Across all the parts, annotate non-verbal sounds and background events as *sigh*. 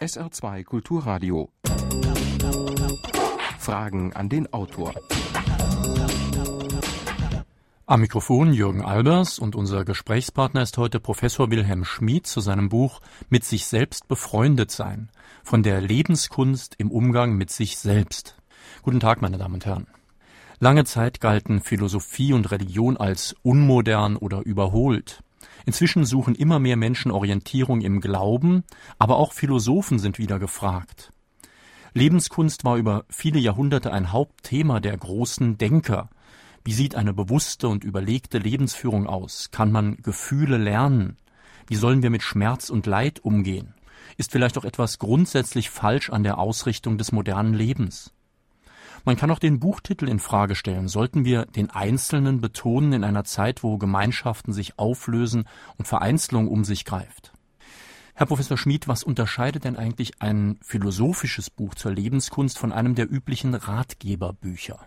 SR2 Kulturradio. Fragen an den Autor. Am Mikrofon Jürgen Albers und unser Gesprächspartner ist heute Professor Wilhelm Schmid zu seinem Buch Mit sich selbst befreundet sein. Von der Lebenskunst im Umgang mit sich selbst. Guten Tag, meine Damen und Herren. Lange Zeit galten Philosophie und Religion als unmodern oder überholt. Inzwischen suchen immer mehr Menschen Orientierung im Glauben, aber auch Philosophen sind wieder gefragt. Lebenskunst war über viele Jahrhunderte ein Hauptthema der großen Denker. Wie sieht eine bewusste und überlegte Lebensführung aus? Kann man Gefühle lernen? Wie sollen wir mit Schmerz und Leid umgehen? Ist vielleicht auch etwas grundsätzlich falsch an der Ausrichtung des modernen Lebens? Man kann auch den Buchtitel in Frage stellen. Sollten wir den Einzelnen betonen in einer Zeit, wo Gemeinschaften sich auflösen und Vereinzelung um sich greift? Herr Professor Schmid, was unterscheidet denn eigentlich ein philosophisches Buch zur Lebenskunst von einem der üblichen Ratgeberbücher?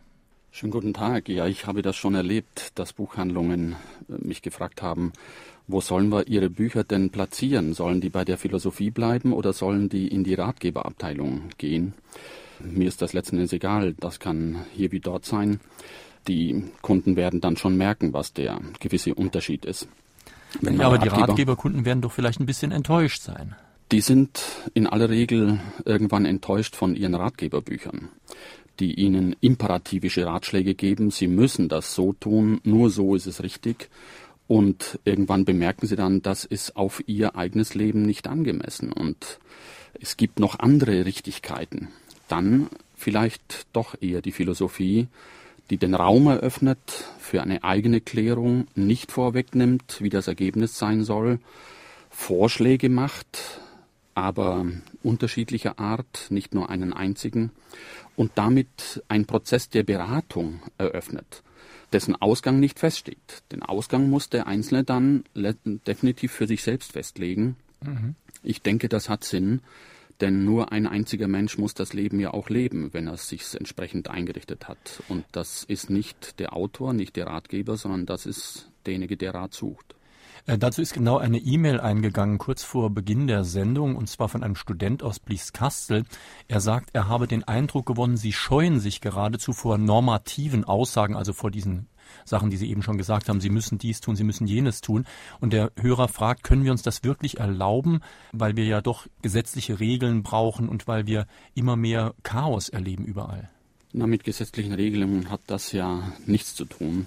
Schönen guten Tag. Ja, ich habe das schon erlebt, dass Buchhandlungen äh, mich gefragt haben, wo sollen wir ihre Bücher denn platzieren? Sollen die bei der Philosophie bleiben oder sollen die in die Ratgeberabteilung gehen? Mir ist das letzten Endes egal. Das kann hier wie dort sein. Die Kunden werden dann schon merken, was der gewisse Unterschied ist. ja, aber die Ratgeberkunden werden doch vielleicht ein bisschen enttäuscht sein. Die sind in aller Regel irgendwann enttäuscht von ihren Ratgeberbüchern, die ihnen imperativische Ratschläge geben. Sie müssen das so tun, nur so ist es richtig. Und irgendwann bemerken sie dann, das ist auf ihr eigenes Leben nicht angemessen. Und es gibt noch andere Richtigkeiten dann vielleicht doch eher die Philosophie, die den Raum eröffnet für eine eigene Klärung, nicht vorwegnimmt, wie das Ergebnis sein soll, Vorschläge macht, aber unterschiedlicher Art, nicht nur einen einzigen, und damit ein Prozess der Beratung eröffnet, dessen Ausgang nicht feststeht. Den Ausgang muss der Einzelne dann definitiv für sich selbst festlegen. Mhm. Ich denke, das hat Sinn, denn nur ein einziger Mensch muss das Leben ja auch leben, wenn er es sich entsprechend eingerichtet hat. Und das ist nicht der Autor, nicht der Ratgeber, sondern das ist derjenige, der Rat sucht. Äh, dazu ist genau eine E-Mail eingegangen, kurz vor Beginn der Sendung, und zwar von einem Student aus Blieskastel. Er sagt, er habe den Eindruck gewonnen, Sie scheuen sich geradezu vor normativen Aussagen, also vor diesen Sachen, die Sie eben schon gesagt haben, Sie müssen dies tun, Sie müssen jenes tun. Und der Hörer fragt, können wir uns das wirklich erlauben, weil wir ja doch gesetzliche Regeln brauchen und weil wir immer mehr Chaos erleben überall? Na, mit gesetzlichen Regelungen hat das ja nichts zu tun.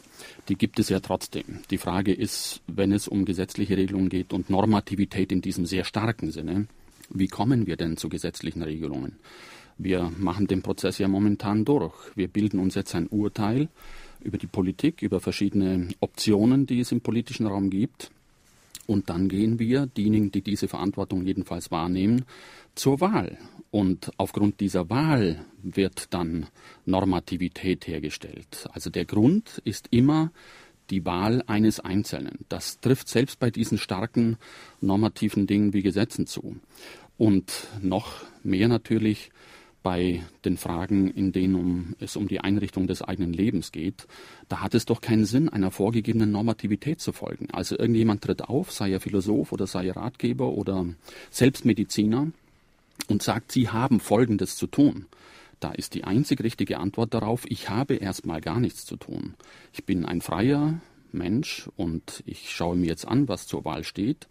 Die gibt es ja trotzdem. Die Frage ist, wenn es um gesetzliche Regelungen geht und Normativität in diesem sehr starken Sinne, wie kommen wir denn zu gesetzlichen Regelungen? Wir machen den Prozess ja momentan durch. Wir bilden uns jetzt ein Urteil über die Politik, über verschiedene Optionen, die es im politischen Raum gibt. Und dann gehen wir, diejenigen, die diese Verantwortung jedenfalls wahrnehmen, zur Wahl. Und aufgrund dieser Wahl wird dann Normativität hergestellt. Also der Grund ist immer die Wahl eines Einzelnen. Das trifft selbst bei diesen starken normativen Dingen wie Gesetzen zu. Und noch mehr natürlich bei den Fragen, in denen um, es um die Einrichtung des eigenen Lebens geht, da hat es doch keinen Sinn, einer vorgegebenen Normativität zu folgen. Also irgendjemand tritt auf, sei er Philosoph oder sei er Ratgeber oder Selbstmediziner und sagt, Sie haben Folgendes zu tun. Da ist die einzig richtige Antwort darauf, ich habe erstmal gar nichts zu tun. Ich bin ein freier Mensch und ich schaue mir jetzt an, was zur Wahl steht.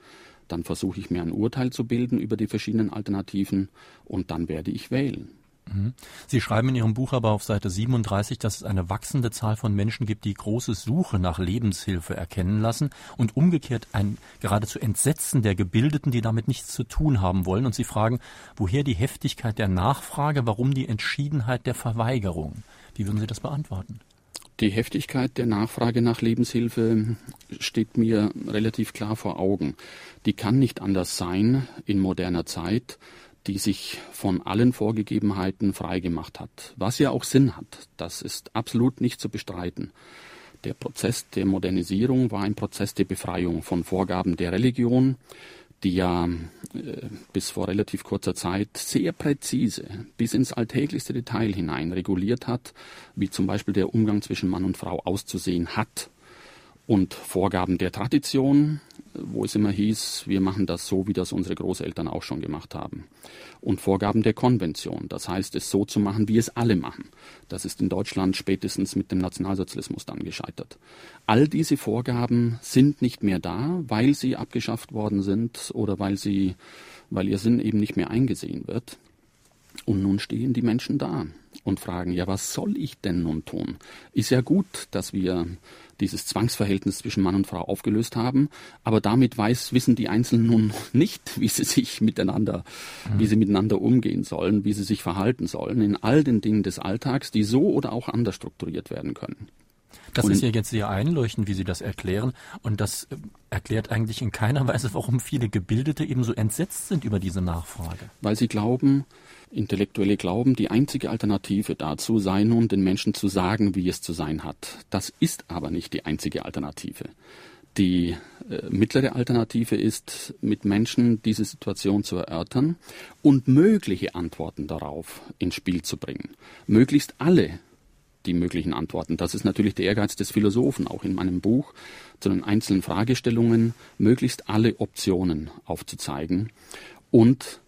Dann versuche ich mir ein Urteil zu bilden über die verschiedenen Alternativen und dann werde ich wählen. Mhm. Sie schreiben in Ihrem Buch aber auf Seite 37, dass es eine wachsende Zahl von Menschen gibt, die große Suche nach Lebenshilfe erkennen lassen und umgekehrt ein geradezu Entsetzen der Gebildeten, die damit nichts zu tun haben wollen. Und Sie fragen, woher die Heftigkeit der Nachfrage, warum die Entschiedenheit der Verweigerung? Wie würden Sie das beantworten? Die Heftigkeit der Nachfrage nach Lebenshilfe steht mir relativ klar vor Augen. Die kann nicht anders sein in moderner Zeit die sich von allen Vorgegebenheiten freigemacht hat, was ja auch Sinn hat. Das ist absolut nicht zu bestreiten. Der Prozess der Modernisierung war ein Prozess der Befreiung von Vorgaben der Religion, die ja äh, bis vor relativ kurzer Zeit sehr präzise bis ins alltäglichste Detail hinein reguliert hat, wie zum Beispiel der Umgang zwischen Mann und Frau auszusehen hat und Vorgaben der Tradition, wo es immer hieß, wir machen das so, wie das unsere Großeltern auch schon gemacht haben. Und Vorgaben der Konvention, das heißt, es so zu machen, wie es alle machen. Das ist in Deutschland spätestens mit dem Nationalsozialismus dann gescheitert. All diese Vorgaben sind nicht mehr da, weil sie abgeschafft worden sind oder weil sie, weil ihr Sinn eben nicht mehr eingesehen wird. Und nun stehen die Menschen da und fragen, ja, was soll ich denn nun tun? Ist ja gut, dass wir dieses Zwangsverhältnis zwischen Mann und Frau aufgelöst haben, aber damit weiß, wissen die Einzelnen nun *laughs* nicht, wie sie sich miteinander, mhm. wie sie miteinander umgehen sollen, wie sie sich verhalten sollen in all den Dingen des Alltags, die so oder auch anders strukturiert werden können. Das und ist ja jetzt sehr einleuchtend, wie Sie das erklären. Und das äh, erklärt eigentlich in keiner *laughs* Weise, warum viele Gebildete eben so entsetzt sind über diese Nachfrage. Weil sie glauben, Intellektuelle glauben, die einzige Alternative dazu sei nun, den Menschen zu sagen, wie es zu sein hat. Das ist aber nicht die einzige Alternative. Die äh, mittlere Alternative ist, mit Menschen diese Situation zu erörtern und mögliche Antworten darauf ins Spiel zu bringen. Möglichst alle die möglichen Antworten. Das ist natürlich der Ehrgeiz des Philosophen, auch in meinem Buch zu den einzelnen Fragestellungen, möglichst alle Optionen aufzuzeigen und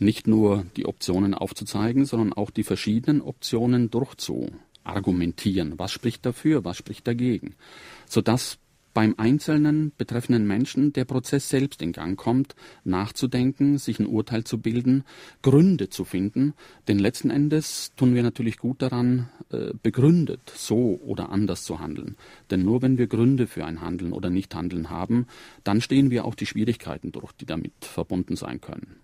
nicht nur die Optionen aufzuzeigen, sondern auch die verschiedenen Optionen durchzuargumentieren. Was spricht dafür, was spricht dagegen, sodass beim einzelnen betreffenden Menschen der Prozess selbst in Gang kommt, nachzudenken, sich ein Urteil zu bilden, Gründe zu finden, denn letzten Endes tun wir natürlich gut daran, äh, begründet so oder anders zu handeln. Denn nur wenn wir Gründe für ein Handeln oder Nichthandeln haben, dann stehen wir auch die Schwierigkeiten durch, die damit verbunden sein können.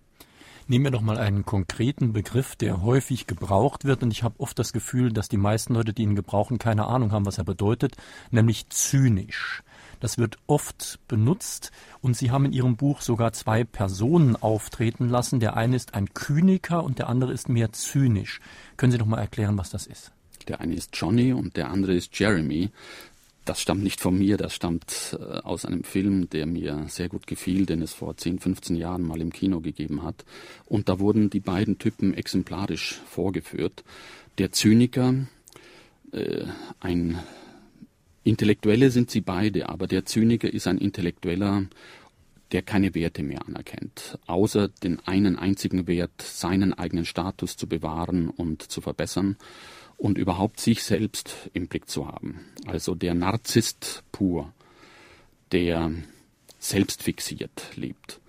Nehmen wir doch mal einen konkreten Begriff, der häufig gebraucht wird, und ich habe oft das Gefühl, dass die meisten Leute, die ihn gebrauchen, keine Ahnung haben, was er bedeutet, nämlich zynisch. Das wird oft benutzt und Sie haben in Ihrem Buch sogar zwei Personen auftreten lassen. Der eine ist ein Kyniker und der andere ist mehr zynisch. Können Sie doch mal erklären, was das ist? Der eine ist Johnny und der andere ist Jeremy das stammt nicht von mir, das stammt äh, aus einem Film, der mir sehr gut gefiel, den es vor 10, 15 Jahren mal im Kino gegeben hat. Und da wurden die beiden Typen exemplarisch vorgeführt. Der Zyniker, äh, ein Intellektuelle sind sie beide, aber der Zyniker ist ein Intellektueller, der keine Werte mehr anerkennt, außer den einen einzigen Wert, seinen eigenen Status zu bewahren und zu verbessern und überhaupt sich selbst im Blick zu haben. Also der Narzisst pur, der selbstfixiert lebt.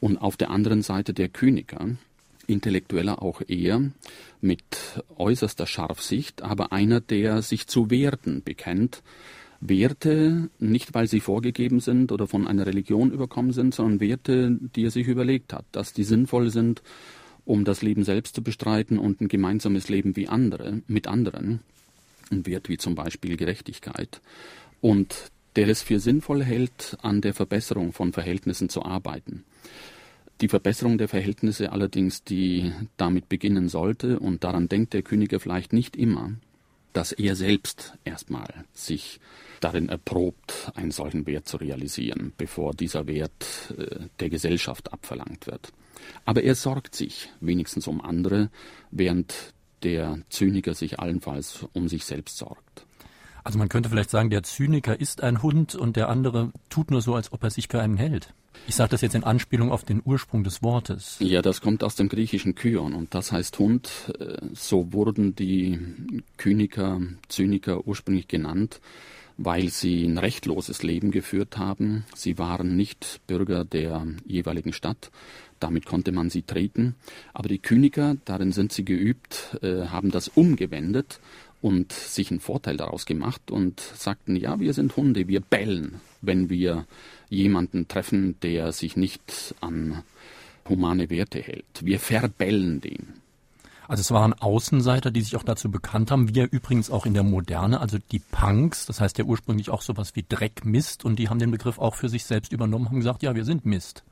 Und auf der anderen Seite der Kyniker, intellektueller auch eher, mit äußerster Scharfsicht, aber einer, der sich zu Werten bekennt, Werte, nicht weil sie vorgegeben sind oder von einer Religion überkommen sind, sondern Werte, die er sich überlegt hat, dass die sinnvoll sind um das Leben selbst zu bestreiten und ein gemeinsames Leben wie andere, mit anderen, ein Wert wie zum Beispiel Gerechtigkeit, und der es für sinnvoll hält, an der Verbesserung von Verhältnissen zu arbeiten. Die Verbesserung der Verhältnisse allerdings, die damit beginnen sollte, und daran denkt der König vielleicht nicht immer, dass er selbst erstmal sich darin erprobt, einen solchen Wert zu realisieren, bevor dieser Wert äh, der Gesellschaft abverlangt wird. Aber er sorgt sich wenigstens um andere, während der Zyniker sich allenfalls um sich selbst sorgt. Also man könnte vielleicht sagen, der Zyniker ist ein Hund und der andere tut nur so, als ob er sich für einen hält. Ich sage das jetzt in Anspielung auf den Ursprung des Wortes. Ja, das kommt aus dem griechischen Kyon und das heißt Hund. Äh, so wurden die Kyniker, Zyniker ursprünglich genannt, weil sie ein rechtloses Leben geführt haben. Sie waren nicht Bürger der jeweiligen Stadt, damit konnte man sie treten. Aber die Kyniker, darin sind sie geübt, äh, haben das umgewendet und sich einen Vorteil daraus gemacht und sagten, ja, wir sind Hunde, wir bellen, wenn wir jemanden treffen, der sich nicht an humane Werte hält. Wir verbellen den. Also es waren Außenseiter, die sich auch dazu bekannt haben, wie übrigens auch in der Moderne, also die Punks, das heißt ja ursprünglich auch sowas wie Dreck, Mist, und die haben den Begriff auch für sich selbst übernommen, haben gesagt, ja, wir sind Mist.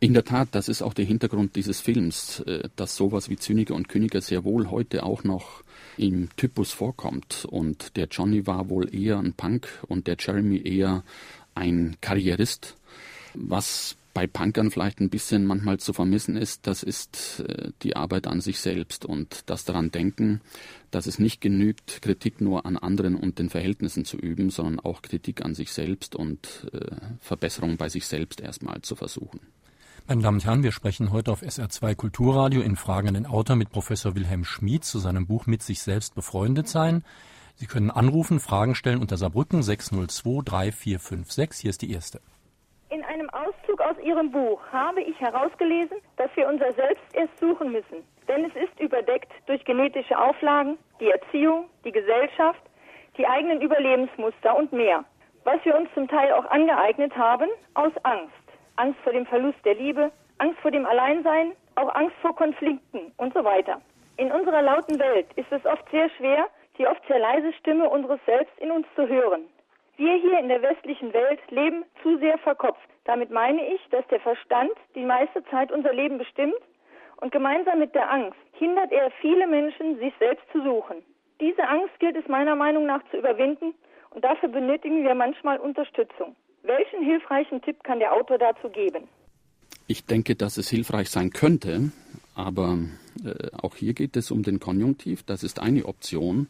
In der Tat, das ist auch der Hintergrund dieses Films, äh, dass sowas wie Zyniker und Königer sehr wohl heute auch noch im Typus vorkommt. Und der Johnny war wohl eher ein Punk und der Jeremy eher ein Karrierist, was bei Punkern vielleicht ein bisschen manchmal zu vermissen ist, das ist äh, die Arbeit an sich selbst und das daran denken, dass es nicht genügt, Kritik nur an anderen und den Verhältnissen zu üben, sondern auch Kritik an sich selbst und äh, Verbesserung bei sich selbst erstmal zu versuchen. Meine Damen und Herren, wir sprechen heute auf SR2 Kulturradio in Fragen an den Autor mit Professor Wilhelm Schmid zu seinem Buch Mit sich selbst befreundet sein. Sie können anrufen, Fragen stellen unter Saarbrücken 602 3456. Hier ist die erste. In einem Auszug aus Ihrem Buch habe ich herausgelesen, dass wir unser Selbst erst suchen müssen. Denn es ist überdeckt durch genetische Auflagen, die Erziehung, die Gesellschaft, die eigenen Überlebensmuster und mehr. Was wir uns zum Teil auch angeeignet haben aus Angst. Angst vor dem Verlust der Liebe, Angst vor dem Alleinsein, auch Angst vor Konflikten und so weiter. In unserer lauten Welt ist es oft sehr schwer, die oft sehr leise Stimme unseres Selbst in uns zu hören. Wir hier in der westlichen Welt leben zu sehr verkopft. Damit meine ich, dass der Verstand die meiste Zeit unser Leben bestimmt und gemeinsam mit der Angst hindert er viele Menschen, sich selbst zu suchen. Diese Angst gilt es meiner Meinung nach zu überwinden und dafür benötigen wir manchmal Unterstützung. Welchen hilfreichen Tipp kann der Autor dazu geben? Ich denke, dass es hilfreich sein könnte, aber äh, auch hier geht es um den Konjunktiv. Das ist eine Option,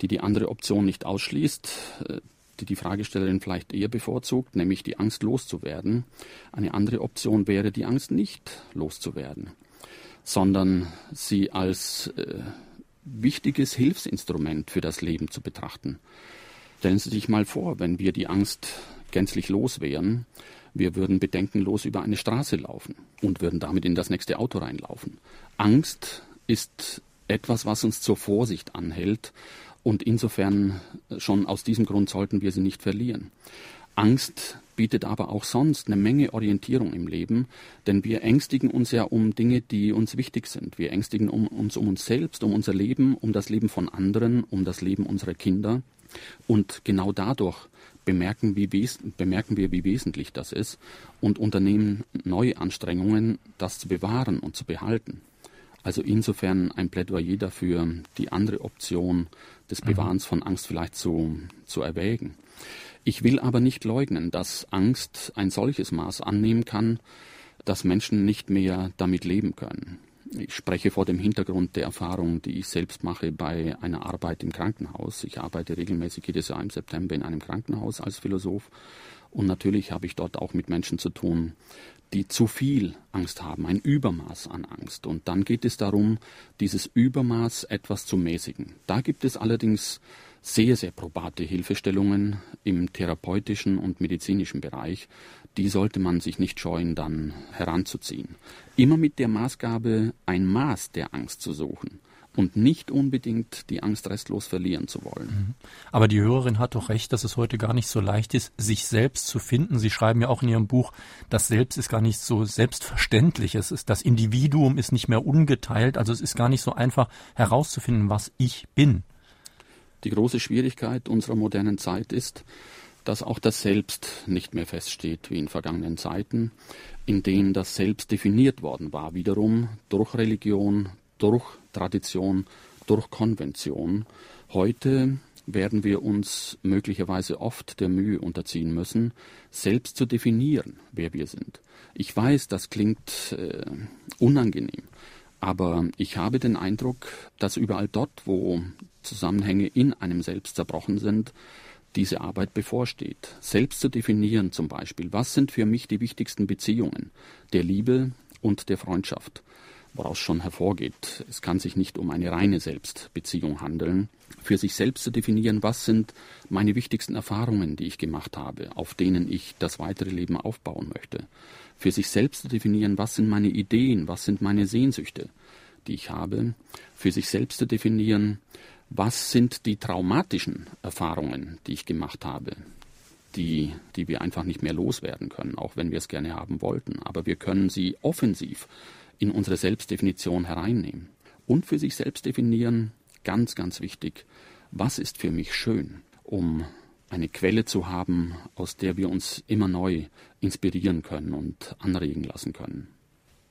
die die andere Option nicht ausschließt. Äh, die die Fragestellerin vielleicht eher bevorzugt, nämlich die Angst loszuwerden. Eine andere Option wäre, die Angst nicht loszuwerden, sondern sie als äh, wichtiges Hilfsinstrument für das Leben zu betrachten. Stellen Sie sich mal vor, wenn wir die Angst gänzlich los wären, wir würden bedenkenlos über eine Straße laufen und würden damit in das nächste Auto reinlaufen. Angst ist etwas, was uns zur Vorsicht anhält und insofern schon aus diesem Grund sollten wir sie nicht verlieren. Angst bietet aber auch sonst eine Menge Orientierung im Leben, denn wir ängstigen uns ja um Dinge, die uns wichtig sind. Wir ängstigen um, uns um uns selbst, um unser Leben, um das Leben von anderen, um das Leben unserer Kinder. Und genau dadurch bemerken, wie bemerken wir, wie wesentlich das ist und unternehmen neue Anstrengungen, das zu bewahren und zu behalten. Also insofern ein Plädoyer dafür, die andere Option des mhm. Bewahrens von Angst vielleicht zu, zu erwägen. Ich will aber nicht leugnen, dass Angst ein solches Maß annehmen kann, dass Menschen nicht mehr damit leben können. Ich spreche vor dem Hintergrund der Erfahrung, die ich selbst mache bei einer Arbeit im Krankenhaus. Ich arbeite regelmäßig jedes Jahr im September in einem Krankenhaus als Philosoph. Und natürlich habe ich dort auch mit Menschen zu tun, die zu viel Angst haben, ein Übermaß an Angst. Und dann geht es darum, dieses Übermaß etwas zu mäßigen. Da gibt es allerdings sehr, sehr probate Hilfestellungen im therapeutischen und medizinischen Bereich. Die sollte man sich nicht scheuen, dann heranzuziehen. Immer mit der Maßgabe, ein Maß der Angst zu suchen und nicht unbedingt die Angst restlos verlieren zu wollen. Mhm. Aber die Hörerin hat doch recht, dass es heute gar nicht so leicht ist, sich selbst zu finden. Sie schreiben ja auch in Ihrem Buch, das Selbst ist gar nicht so selbstverständlich. Es ist, das Individuum ist nicht mehr ungeteilt. Also es ist gar nicht so einfach herauszufinden, was ich bin. Die große Schwierigkeit unserer modernen Zeit ist, dass auch das Selbst nicht mehr feststeht wie in vergangenen Zeiten, in denen das Selbst definiert worden war, wiederum durch Religion, durch Tradition, durch Konvention. Heute werden wir uns möglicherweise oft der Mühe unterziehen müssen, selbst zu definieren, wer wir sind. Ich weiß, das klingt äh, unangenehm, aber ich habe den Eindruck, dass überall dort, wo Zusammenhänge in einem Selbst zerbrochen sind, diese Arbeit bevorsteht. Selbst zu definieren zum Beispiel, was sind für mich die wichtigsten Beziehungen der Liebe und der Freundschaft woraus schon hervorgeht, es kann sich nicht um eine reine Selbstbeziehung handeln, für sich selbst zu definieren, was sind meine wichtigsten Erfahrungen, die ich gemacht habe, auf denen ich das weitere Leben aufbauen möchte, für sich selbst zu definieren, was sind meine Ideen, was sind meine Sehnsüchte, die ich habe, für sich selbst zu definieren, was sind die traumatischen Erfahrungen, die ich gemacht habe, die, die wir einfach nicht mehr loswerden können, auch wenn wir es gerne haben wollten. Aber wir können sie offensiv in unsere Selbstdefinition hereinnehmen. Und für sich selbst definieren, ganz, ganz wichtig, was ist für mich schön, um eine Quelle zu haben, aus der wir uns immer neu inspirieren können und anregen lassen können.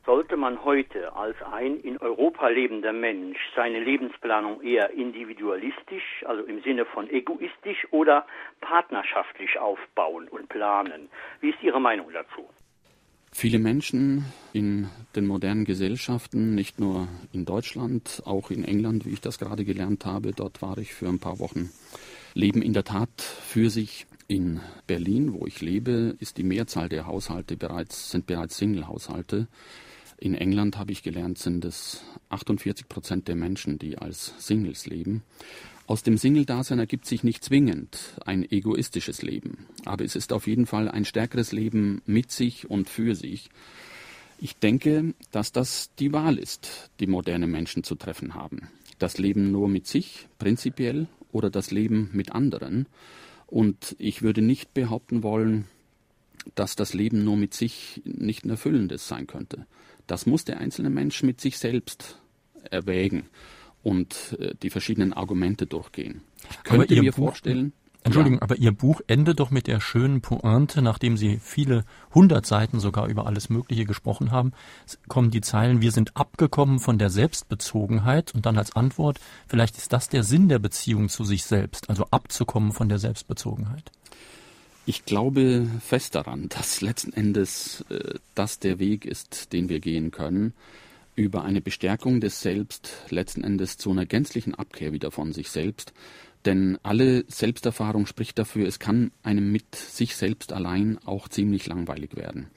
Sollte man heute als ein in Europa lebender Mensch seine Lebensplanung eher individualistisch, also im Sinne von egoistisch oder partnerschaftlich aufbauen und planen? Wie ist Ihre Meinung dazu? Viele Menschen in den modernen Gesellschaften, nicht nur in Deutschland, auch in England, wie ich das gerade gelernt habe, dort war ich für ein paar Wochen, leben in der Tat für sich. In Berlin, wo ich lebe, ist die Mehrzahl der Haushalte bereits, sind bereits Single-Haushalte. In England habe ich gelernt, sind es 48 Prozent der Menschen, die als Singles leben. Aus dem Single-Dasein ergibt sich nicht zwingend ein egoistisches Leben, aber es ist auf jeden Fall ein stärkeres Leben mit sich und für sich. Ich denke, dass das die Wahl ist, die moderne Menschen zu treffen haben. Das Leben nur mit sich, prinzipiell, oder das Leben mit anderen. Und ich würde nicht behaupten wollen, dass das Leben nur mit sich nicht ein erfüllendes sein könnte. Das muss der einzelne Mensch mit sich selbst erwägen und äh, die verschiedenen Argumente durchgehen. Ich könnte mir Buch, vorstellen. Entschuldigung, ja. aber Ihr Buch endet doch mit der schönen Pointe, nachdem Sie viele hundert Seiten sogar über alles Mögliche gesprochen haben, kommen die Zeilen, wir sind abgekommen von der Selbstbezogenheit und dann als Antwort, vielleicht ist das der Sinn der Beziehung zu sich selbst, also abzukommen von der Selbstbezogenheit. Ich glaube fest daran, dass letzten Endes äh, das der Weg ist, den wir gehen können über eine Bestärkung des Selbst letzten Endes zu einer gänzlichen Abkehr wieder von sich selbst. Denn alle Selbsterfahrung spricht dafür, es kann einem mit sich selbst allein auch ziemlich langweilig werden.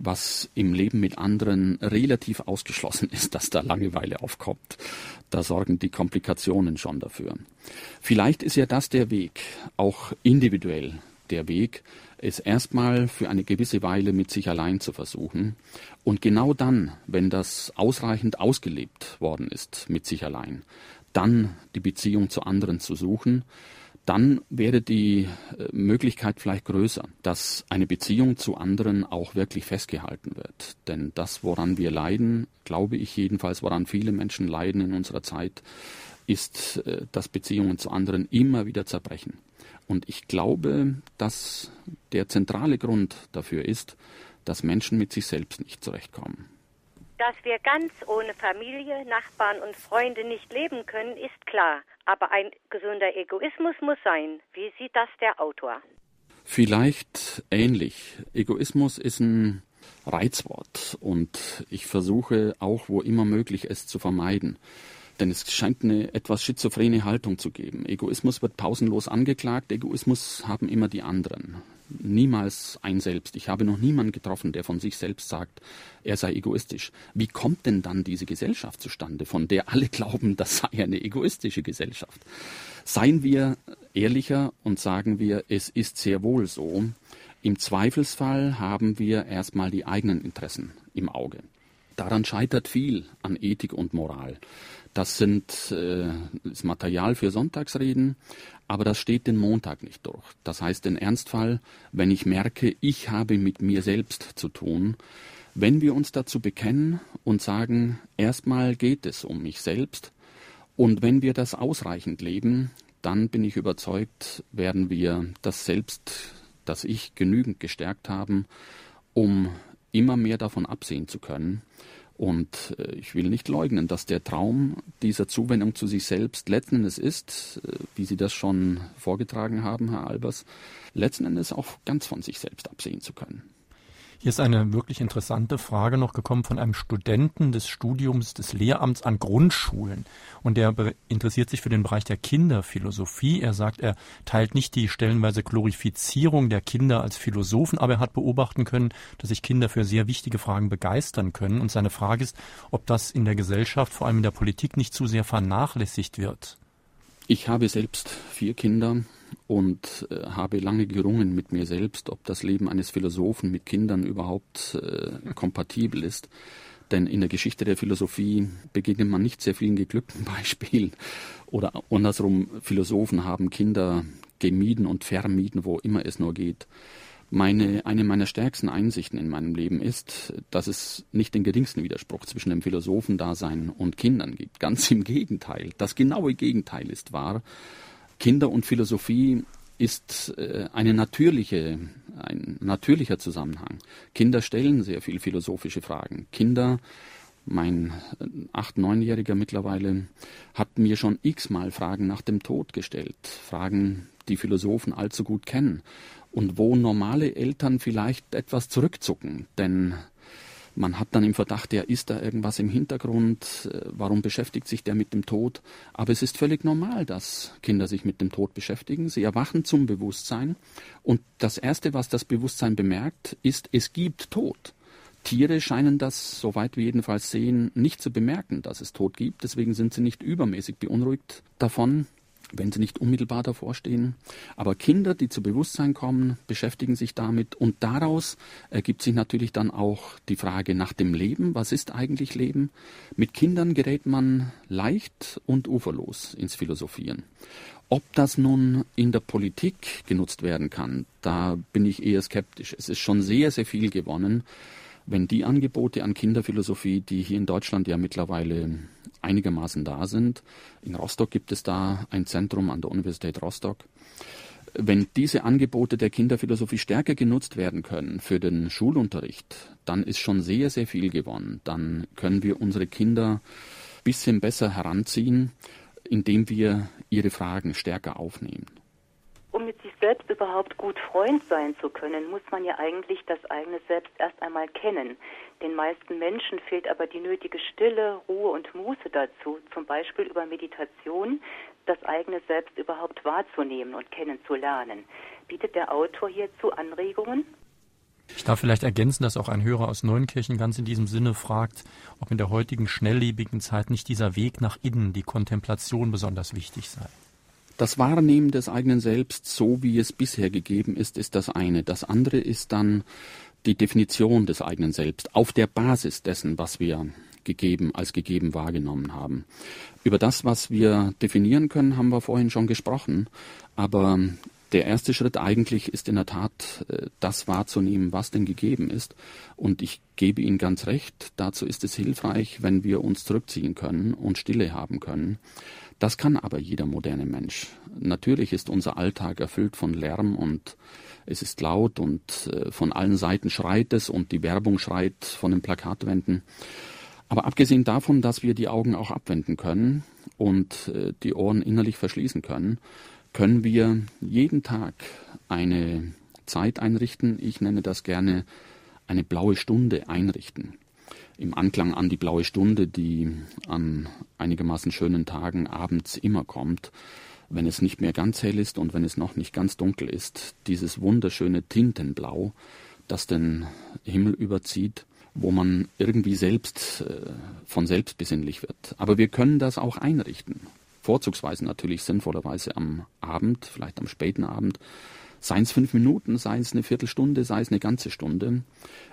Was im Leben mit anderen relativ ausgeschlossen *laughs* ist, dass da Langeweile aufkommt. Da sorgen die Komplikationen schon dafür. Vielleicht ist ja das der Weg, auch individuell der Weg, es erstmal für eine gewisse Weile mit sich allein zu versuchen. Und genau dann, wenn das ausreichend ausgelebt worden ist mit sich allein, dann die Beziehung zu anderen zu suchen, dann wäre die äh, Möglichkeit vielleicht größer, dass eine Beziehung zu anderen auch wirklich festgehalten wird. Denn das, woran wir leiden, glaube ich jedenfalls, woran viele Menschen leiden in unserer Zeit, ist, äh, dass Beziehungen zu anderen immer wieder zerbrechen. Und ich glaube, dass der zentrale Grund dafür ist, dass Menschen mit sich selbst nicht zurechtkommen. Dass wir ganz ohne Familie, Nachbarn und Freunde nicht leben können, ist klar. Aber ein gesunder Egoismus muss sein. Wie sieht das der Autor? Vielleicht ähnlich. Egoismus ist ein Reizwort und ich versuche auch, wo immer möglich, es zu vermeiden. Denn es scheint eine etwas schizophrene Haltung zu geben. Egoismus wird pausenlos angeklagt, Egoismus haben immer die anderen. Niemals ein Selbst. Ich habe noch niemanden getroffen, der von sich selbst sagt, er sei egoistisch. Wie kommt denn dann diese Gesellschaft zustande, von der alle *laughs* glauben, das sei eine egoistische Gesellschaft? Seien wir ehrlicher und sagen wir, es ist sehr wohl so. Im Zweifelsfall haben wir erstmal die eigenen Interessen im Auge. Daran scheitert viel an Ethik und Moral. Das sind äh, das Material für Sonntagsreden, aber das steht den Montag nicht durch. Das heißt, im Ernstfall, wenn ich merke, ich habe mit mir selbst zu tun, wenn wir uns dazu bekennen und sagen, erstmal geht es um mich selbst, und wenn wir das ausreichend leben, dann bin ich überzeugt, werden wir das Selbst, das Ich genügend gestärkt haben, um immer mehr davon absehen zu können, und äh, ich will nicht leugnen, dass der Traum dieser Zuwendung zu sich selbst letzten Endes ist, äh, wie Sie das schon vorgetragen haben, Herr Albers, letzten Endes auch ganz von sich selbst absehen zu können. Hier ist eine wirklich interessante Frage noch gekommen von einem Studenten des Studiums des Lehramts an Grundschulen. Und der interessiert sich für den Bereich der Kinderphilosophie. Er sagt, er teilt nicht die stellenweise Glorifizierung der Kinder als Philosophen, aber er hat beobachten können, dass sich Kinder für sehr wichtige Fragen begeistern können. Und seine Frage ist, ob das in der Gesellschaft, vor allem in der Politik, nicht zu sehr vernachlässigt wird. Ich habe selbst vier Kinder und äh, habe lange gerungen mit mir selbst, ob das Leben eines Philosophen mit Kindern überhaupt äh, kompatibel ist. Denn in der Geschichte der Philosophie begegnet man nicht sehr vielen geglückten *laughs* Beispielen. Oder andersrum, Philosophen haben Kinder gemieden und vermieden, wo immer es nur geht. Meine, eine meiner stärksten Einsichten in meinem Leben ist, dass es nicht den geringsten Widerspruch zwischen dem Philosophendasein und Kindern gibt. Ganz im Gegenteil. Das genaue Gegenteil ist wahr. Kinder und Philosophie ist äh, eine natürliche, ein natürlicher Zusammenhang. Kinder stellen sehr viel philosophische Fragen. Kinder mein äh, acht-, neunjähriger mittlerweile hat mir schon x-mal Fragen nach dem Tod gestellt. Fragen, die Philosophen allzu gut kennen und wo normale Eltern vielleicht etwas zurückzucken, denn man hat dann im Verdacht, ja, ist da irgendwas im Hintergrund? Äh, warum beschäftigt sich der mit dem Tod? Aber es ist völlig normal, dass Kinder sich mit dem Tod beschäftigen. Sie erwachen zum Bewusstsein. Und das Erste, was das Bewusstsein bemerkt, ist, es gibt Tod. Tiere scheinen das, soweit wir jedenfalls sehen, nicht zu bemerken, dass es Tod gibt. Deswegen sind sie nicht übermäßig beunruhigt davon wenn sie nicht unmittelbar davor stehen. Aber Kinder, die zu Bewusstsein kommen, beschäftigen sich damit und daraus ergibt sich natürlich dann auch die Frage nach dem Leben. Was ist eigentlich Leben? Mit Kindern gerät man leicht und uferlos ins Philosophieren. Ob das nun in der Politik genutzt werden kann, da bin ich eher skeptisch. Es ist schon sehr, sehr viel gewonnen, wenn die Angebote an Kinderphilosophie, die hier in Deutschland ja mittlerweile einigermaßen da sind. In Rostock gibt es da ein Zentrum an der Universität Rostock. Wenn diese Angebote der Kinderphilosophie stärker genutzt werden können für den Schulunterricht, dann ist schon sehr, sehr viel gewonnen. Dann können wir unsere Kinder ein bisschen besser heranziehen, indem wir ihre Fragen stärker aufnehmen. Um sich selbst überhaupt gut Freund sein zu können, muss man ja eigentlich das eigene Selbst erst einmal kennen. Den meisten Menschen fehlt aber die nötige Stille, Ruhe und Muße dazu, zum Beispiel über Meditation, das eigene Selbst überhaupt wahrzunehmen und kennenzulernen. Bietet der Autor hierzu Anregungen? Ich darf vielleicht ergänzen, dass auch ein Hörer aus Neunkirchen ganz in diesem Sinne fragt, ob in der heutigen schnelllebigen Zeit nicht dieser Weg nach innen, die Kontemplation besonders wichtig sei. Das Wahrnehmen des eigenen Selbst, so wie es bisher gegeben ist, ist das eine. Das andere ist dann die Definition des eigenen Selbst auf der Basis dessen, was wir gegeben, als gegeben wahrgenommen haben. Über das, was wir definieren können, haben wir vorhin schon gesprochen. Aber der erste Schritt eigentlich ist in der Tat, äh, das wahrzunehmen, was denn gegeben ist. Und ich gebe Ihnen ganz recht, dazu ist es hilfreich, wenn wir uns zurückziehen können und Stille haben können. Das kann aber jeder moderne Mensch. Natürlich ist unser Alltag erfüllt von Lärm und es ist laut und äh, von allen Seiten schreit es und die Werbung schreit von den Plakatwänden. Aber abgesehen davon, dass wir die Augen auch abwenden können und äh, die Ohren innerlich verschließen können, können wir jeden Tag eine Zeit einrichten. Ich nenne das gerne eine blaue Stunde einrichten. Im Anklang an die blaue Stunde, die an einigermaßen schönen Tagen abends immer kommt wenn es nicht mehr ganz hell ist und wenn es noch nicht ganz dunkel ist, dieses wunderschöne Tintenblau, das den Himmel überzieht, wo man irgendwie selbst äh, von selbst besinnlich wird. Aber wir können das auch einrichten. Vorzugsweise natürlich sinnvollerweise am Abend, vielleicht am späten Abend, seien es fünf Minuten, sei es eine Viertelstunde, sei es eine ganze Stunde,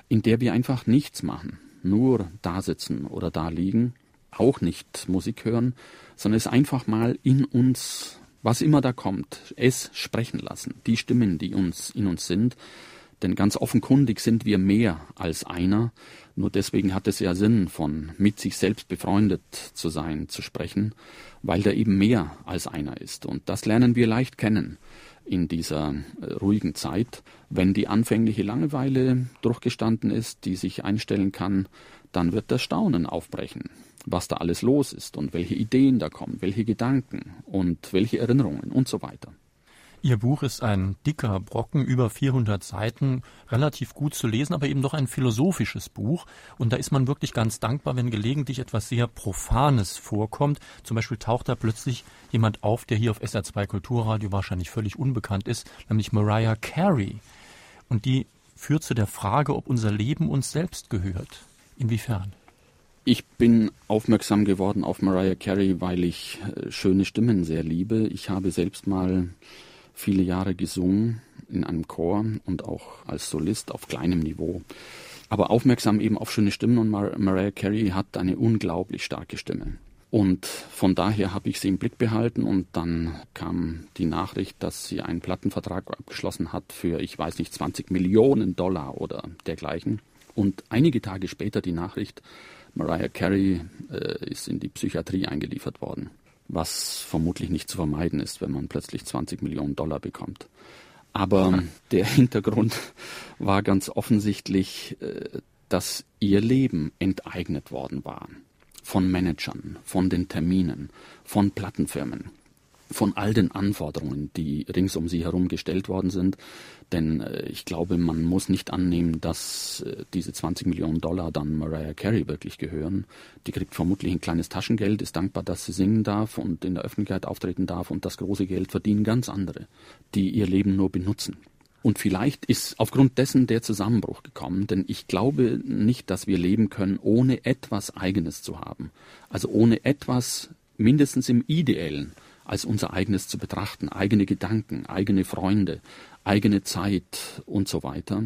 in der wir einfach nichts machen, nur da sitzen oder da liegen, auch nicht Musik hören, sondern es einfach mal in uns was immer da kommt, es sprechen lassen, die Stimmen, die uns in uns sind, denn ganz offenkundig sind wir mehr als einer, nur deswegen hat es ja Sinn, von mit sich selbst befreundet zu sein, zu sprechen, weil da eben mehr als einer ist. Und das lernen wir leicht kennen in dieser äh, ruhigen Zeit. Wenn die anfängliche Langeweile durchgestanden ist, die sich einstellen kann, dann wird das Staunen aufbrechen was da alles los ist und welche Ideen da kommen, welche Gedanken und welche Erinnerungen und so weiter. Ihr Buch ist ein dicker Brocken, über 400 Seiten, relativ gut zu lesen, aber eben doch ein philosophisches Buch. Und da ist man wirklich ganz dankbar, wenn gelegentlich etwas sehr Profanes vorkommt. Zum Beispiel taucht da plötzlich jemand auf, der hier auf SR2 Kulturradio wahrscheinlich völlig unbekannt ist, nämlich Mariah Carey. Und die führt zu der Frage, ob unser Leben uns selbst gehört. Inwiefern? Ich bin aufmerksam geworden auf Mariah Carey, weil ich äh, schöne Stimmen sehr liebe. Ich habe selbst mal viele Jahre gesungen in einem Chor und auch als Solist auf kleinem Niveau. Aber aufmerksam eben auf schöne Stimmen und Mar Mariah Carey hat eine unglaublich starke Stimme. Und von daher habe ich sie im Blick behalten und dann kam die Nachricht, dass sie einen Plattenvertrag abgeschlossen hat für, ich weiß nicht, 20 Millionen Dollar oder dergleichen. Und einige Tage später die Nachricht, Mariah Carey äh, ist in die Psychiatrie eingeliefert worden, was vermutlich nicht zu vermeiden ist, wenn man plötzlich 20 Millionen Dollar bekommt. Aber der Hintergrund war ganz offensichtlich, äh, dass ihr Leben enteignet worden war von Managern, von den Terminen, von Plattenfirmen. von all den Anforderungen, die rings um sie herum gestellt worden sind. Denn äh, ich glaube, man muss nicht annehmen, dass äh, diese 20 Millionen Dollar dann Mariah Carey wirklich gehören. Die kriegt vermutlich ein kleines Taschengeld, ist dankbar, dass sie singen darf und in der Öffentlichkeit auftreten darf und das große Geld verdienen ganz andere, die ihr Leben nur benutzen. Und vielleicht ist aufgrund dessen der Zusammenbruch gekommen, denn ich glaube nicht, dass wir leben können, ohne etwas Eigenes zu haben. Also ohne etwas, mindestens im Ideellen, als unser eigenes zu betrachten, eigene Gedanken, eigene Freunde, eigene Zeit und so weiter.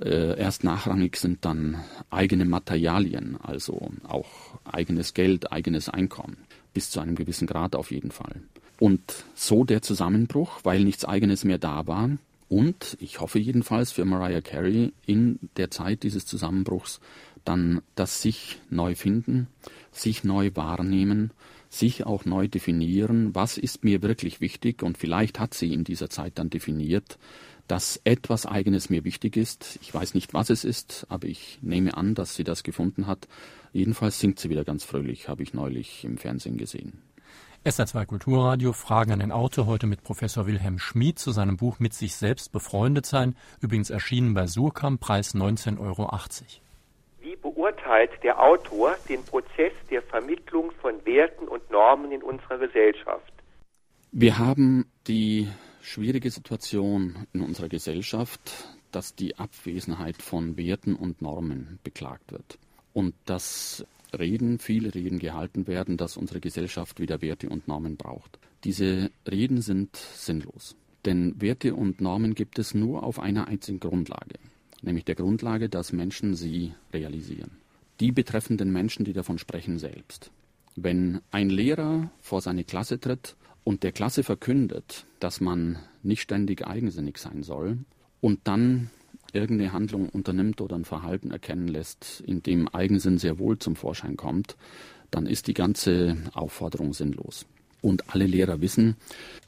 Äh, erst nachrangig sind dann eigene Materialien, also auch eigenes Geld, eigenes Einkommen, bis zu einem gewissen Grad auf jeden Fall. Und so der Zusammenbruch, weil nichts eigenes mehr da war. Und ich hoffe jedenfalls für Mariah Carey in der Zeit dieses Zusammenbruchs dann das sich neu finden, sich neu wahrnehmen sich auch neu definieren, was ist mir wirklich wichtig und vielleicht hat sie in dieser Zeit dann definiert, dass etwas Eigenes mir wichtig ist. Ich weiß nicht, was es ist, aber ich nehme an, dass sie das gefunden hat. Jedenfalls singt sie wieder ganz fröhlich, habe ich neulich im Fernsehen gesehen. SR2 Kulturradio Fragen an den Autor heute mit Professor Wilhelm Schmid zu seinem Buch Mit sich selbst befreundet sein, übrigens erschienen bei Surkamp, Preis 19,80 Euro. Wie beurteilt der Autor den Prozess der Vermittlung von Werten und Normen in unserer Gesellschaft? Wir haben die schwierige Situation in unserer Gesellschaft, dass die Abwesenheit von Werten und Normen beklagt wird. Und dass Reden, viele Reden gehalten werden, dass unsere Gesellschaft wieder Werte und Normen braucht. Diese Reden sind sinnlos. Denn Werte und Normen gibt es nur auf einer einzigen Grundlage nämlich der Grundlage, dass Menschen sie realisieren. Die betreffenden Menschen, die davon sprechen, selbst. Wenn ein Lehrer vor seine Klasse tritt und der Klasse verkündet, dass man nicht ständig eigensinnig sein soll und dann irgendeine Handlung unternimmt oder ein Verhalten erkennen lässt, in dem Eigensinn sehr wohl zum Vorschein kommt, dann ist die ganze Aufforderung sinnlos und alle Lehrer wissen,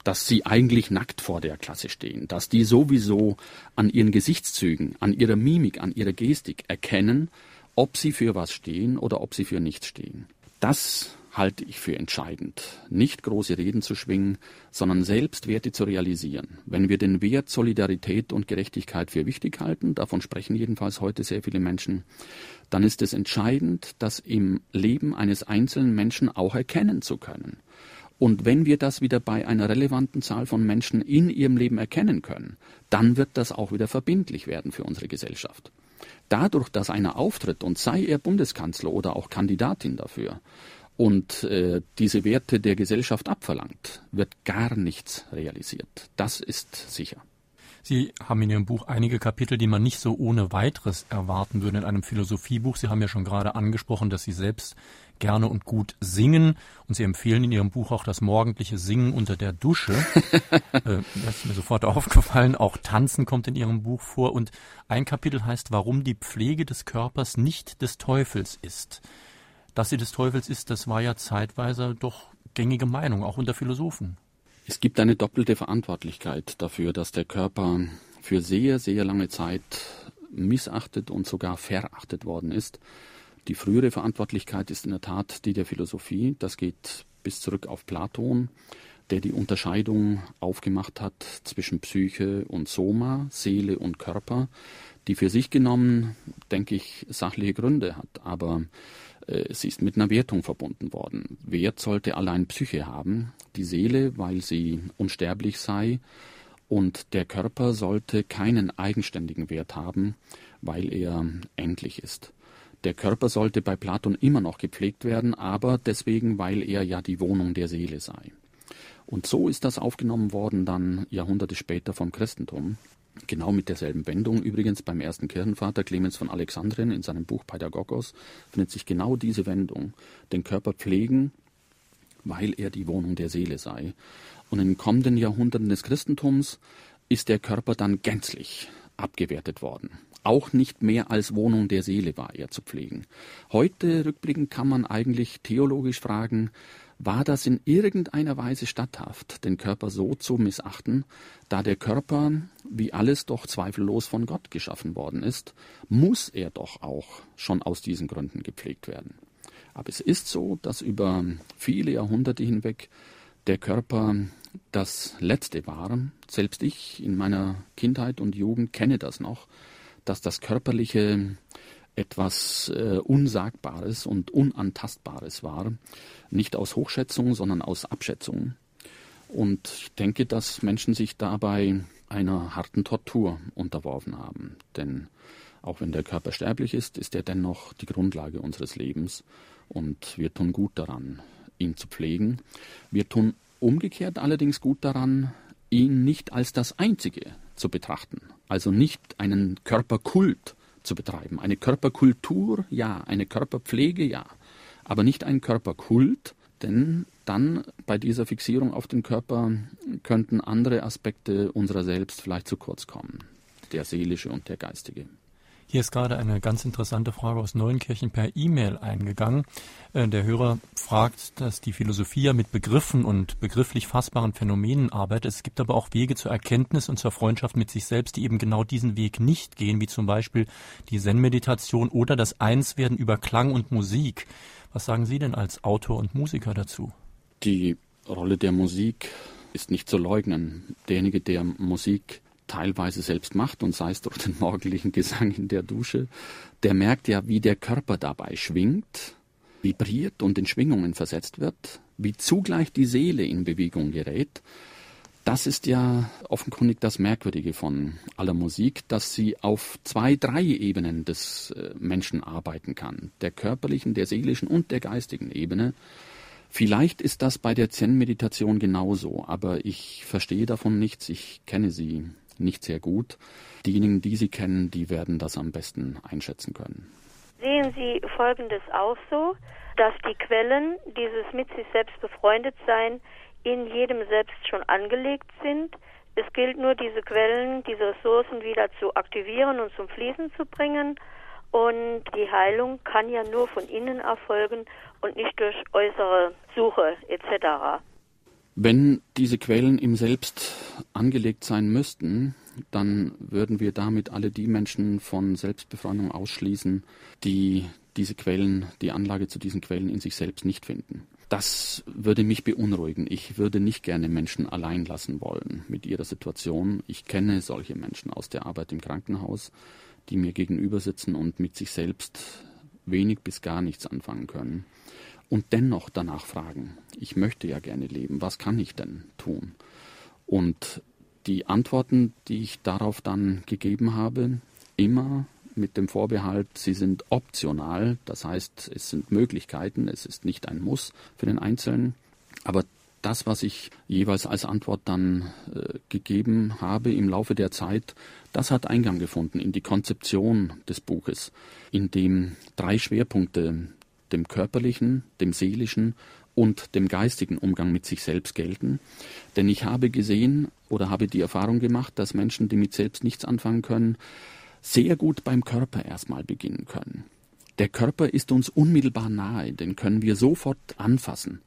dass sie eigentlich nackt vor der Klasse stehen, dass die sowieso an ihren Gesichtszügen, an ihrer Mimik, an ihrer Gestik erkennen, ob sie für was stehen oder ob sie für nichts stehen. Das halte ich für entscheidend, nicht große Reden zu schwingen, sondern selbst Werte zu realisieren. Wenn wir den Wert Solidarität und Gerechtigkeit für wichtig halten, davon sprechen jedenfalls heute sehr viele Menschen, dann ist es entscheidend, das im Leben eines einzelnen Menschen auch erkennen zu können. Und wenn wir das wieder bei einer relevanten Zahl von Menschen in ihrem Leben erkennen können, dann wird das auch wieder verbindlich werden für unsere Gesellschaft. Dadurch, dass einer auftritt und sei er Bundeskanzler oder auch Kandidatin dafür und äh, diese Werte der Gesellschaft abverlangt, wird gar nichts realisiert. Das ist sicher. Sie haben in Ihrem Buch einige Kapitel, die man nicht so ohne weiteres erwarten würde in einem Philosophiebuch. Sie haben ja schon gerade angesprochen, dass Sie selbst gerne und gut singen und Sie empfehlen in Ihrem Buch auch das morgendliche Singen unter der Dusche. *laughs* äh, das ist mir sofort *laughs* aufgefallen. Auch Tanzen kommt in Ihrem Buch vor und ein Kapitel heißt, warum die Pflege des Körpers nicht des Teufels ist. Dass sie des Teufels ist, das war ja zeitweise doch gängige Meinung, auch unter Philosophen. Es gibt eine doppelte Verantwortlichkeit dafür, dass der Körper für sehr, sehr lange Zeit missachtet und sogar verachtet worden ist. Die frühere Verantwortlichkeit ist in der Tat die der Philosophie. Das geht bis zurück auf Platon, der die Unterscheidung aufgemacht hat zwischen Psyche und Soma, Seele und Körper, die für sich genommen, denke ich, sachliche Gründe hat. Aber äh, sie ist mit einer Wertung verbunden worden. Wert sollte allein Psyche haben, die Seele, weil sie unsterblich sei, und der Körper sollte keinen eigenständigen Wert haben, weil er endlich ist. Der Körper sollte bei Platon immer noch gepflegt werden, aber deswegen, weil er ja die Wohnung der Seele sei. Und so ist das aufgenommen worden dann Jahrhunderte später vom Christentum. Genau mit derselben Wendung. Übrigens beim ersten Kirchenvater Clemens von Alexandrien in seinem Buch Pädagogos findet sich genau diese Wendung. Den Körper pflegen, weil er die Wohnung der Seele sei. Und in den kommenden Jahrhunderten des Christentums ist der Körper dann gänzlich abgewertet worden auch nicht mehr als Wohnung der Seele war er zu pflegen. Heute rückblickend kann man eigentlich theologisch fragen, war das in irgendeiner Weise statthaft, den Körper so zu missachten, da der Körper, wie alles doch zweifellos von Gott geschaffen worden ist, muss er doch auch schon aus diesen Gründen gepflegt werden. Aber es ist so, dass über viele Jahrhunderte hinweg der Körper das Letzte war. Selbst ich in meiner Kindheit und Jugend kenne das noch, dass das Körperliche etwas äh, Unsagbares und Unantastbares war. Nicht aus Hochschätzung, sondern aus Abschätzung. Und ich denke, dass Menschen sich dabei einer harten Tortur unterworfen haben. Denn auch wenn der Körper sterblich ist, ist er dennoch die Grundlage unseres Lebens. Und wir tun gut daran, ihn zu pflegen. Wir tun umgekehrt allerdings gut daran, ihn nicht als das Einzige zu betrachten. Also nicht einen Körperkult zu betreiben. Eine Körperkultur, ja. Eine Körperpflege, ja. Aber nicht ein Körperkult, denn dann bei dieser Fixierung auf den Körper könnten andere Aspekte unserer selbst vielleicht zu kurz kommen. Der seelische und der geistige. Hier ist gerade eine ganz interessante Frage aus Neuenkirchen per E-Mail eingegangen. Äh, der Hörer fragt, dass die Philosophie ja mit Begriffen und begrifflich fassbaren Phänomenen arbeitet. Es gibt aber auch Wege zur Erkenntnis und zur Freundschaft mit sich selbst, die eben genau diesen Weg nicht gehen, wie zum Beispiel die Zen-Meditation oder das Einswerden über Klang und Musik. Was sagen Sie denn als Autor und Musiker dazu? Die Rolle der Musik ist nicht zu leugnen. Derjenige, der Musik teilweise selbst macht und sei es durch den morgendlichen Gesang in der Dusche, der merkt ja, wie der Körper dabei schwingt, vibriert und in Schwingungen versetzt wird, wie zugleich die Seele in Bewegung gerät. Das ist ja offenkundig das Merkwürdige von aller Musik, dass sie auf zwei, drei Ebenen des äh, Menschen arbeiten kann. Der körperlichen, der seelischen und der geistigen Ebene. Vielleicht ist das bei der Zen-Meditation genauso, aber ich verstehe davon nichts, ich kenne sie nicht sehr gut. Diejenigen, die Sie kennen, die werden das am besten einschätzen können. Sehen Sie Folgendes auch so, dass die Quellen dieses mit sich selbst befreundet sein in jedem selbst schon angelegt sind. Es gilt nur, diese Quellen, diese Ressourcen wieder zu aktivieren und zum Fließen zu bringen. Und die Heilung kann ja nur von innen erfolgen und nicht durch äußere Suche etc. Wenn diese Quellen im Selbst angelegt sein müssten, dann würden wir damit alle die Menschen von Selbstbefreiung ausschließen, die diese Quellen, die Anlage zu diesen Quellen in sich selbst nicht finden. Das würde mich beunruhigen. Ich würde nicht gerne Menschen allein lassen wollen mit ihrer Situation. Ich kenne solche Menschen aus der Arbeit im Krankenhaus, die mir gegenüber sitzen und mit sich selbst wenig bis gar nichts anfangen können und dennoch danach fragen, ich möchte ja gerne leben, was kann ich denn tun? Und die Antworten, die ich darauf dann gegeben habe, immer mit dem Vorbehalt, sie sind optional, das heißt, es sind Möglichkeiten, es ist nicht ein Muss für den Einzelnen, aber das, was ich jeweils als Antwort dann äh, gegeben habe im Laufe der Zeit, das hat Eingang gefunden in die Konzeption des Buches, in dem drei Schwerpunkte dem körperlichen, dem seelischen und dem geistigen Umgang mit sich selbst gelten. Denn ich habe gesehen oder habe die Erfahrung gemacht, dass Menschen, die mit selbst nichts anfangen können, sehr gut beim Körper erstmal beginnen können. Der Körper ist uns unmittelbar nahe, den können wir sofort anfassen.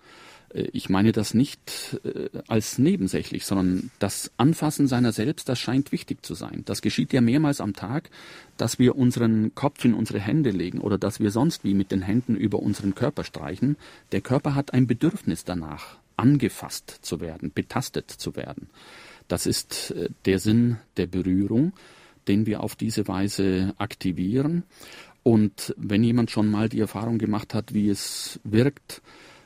Äh, ich meine das nicht äh, als nebensächlich, sondern das Anfassen seiner selbst, das scheint wichtig zu sein. Das geschieht ja mehrmals am Tag, dass wir unseren Kopf in unsere Hände legen oder dass wir sonst wie mit den Händen über unseren Körper streichen. Der Körper hat ein Bedürfnis danach, angefasst zu werden, betastet zu werden. Das ist äh, der Sinn der Berührung, den wir auf diese Weise aktivieren. Und wenn jemand schon mal die Erfahrung gemacht hat, wie es wirkt,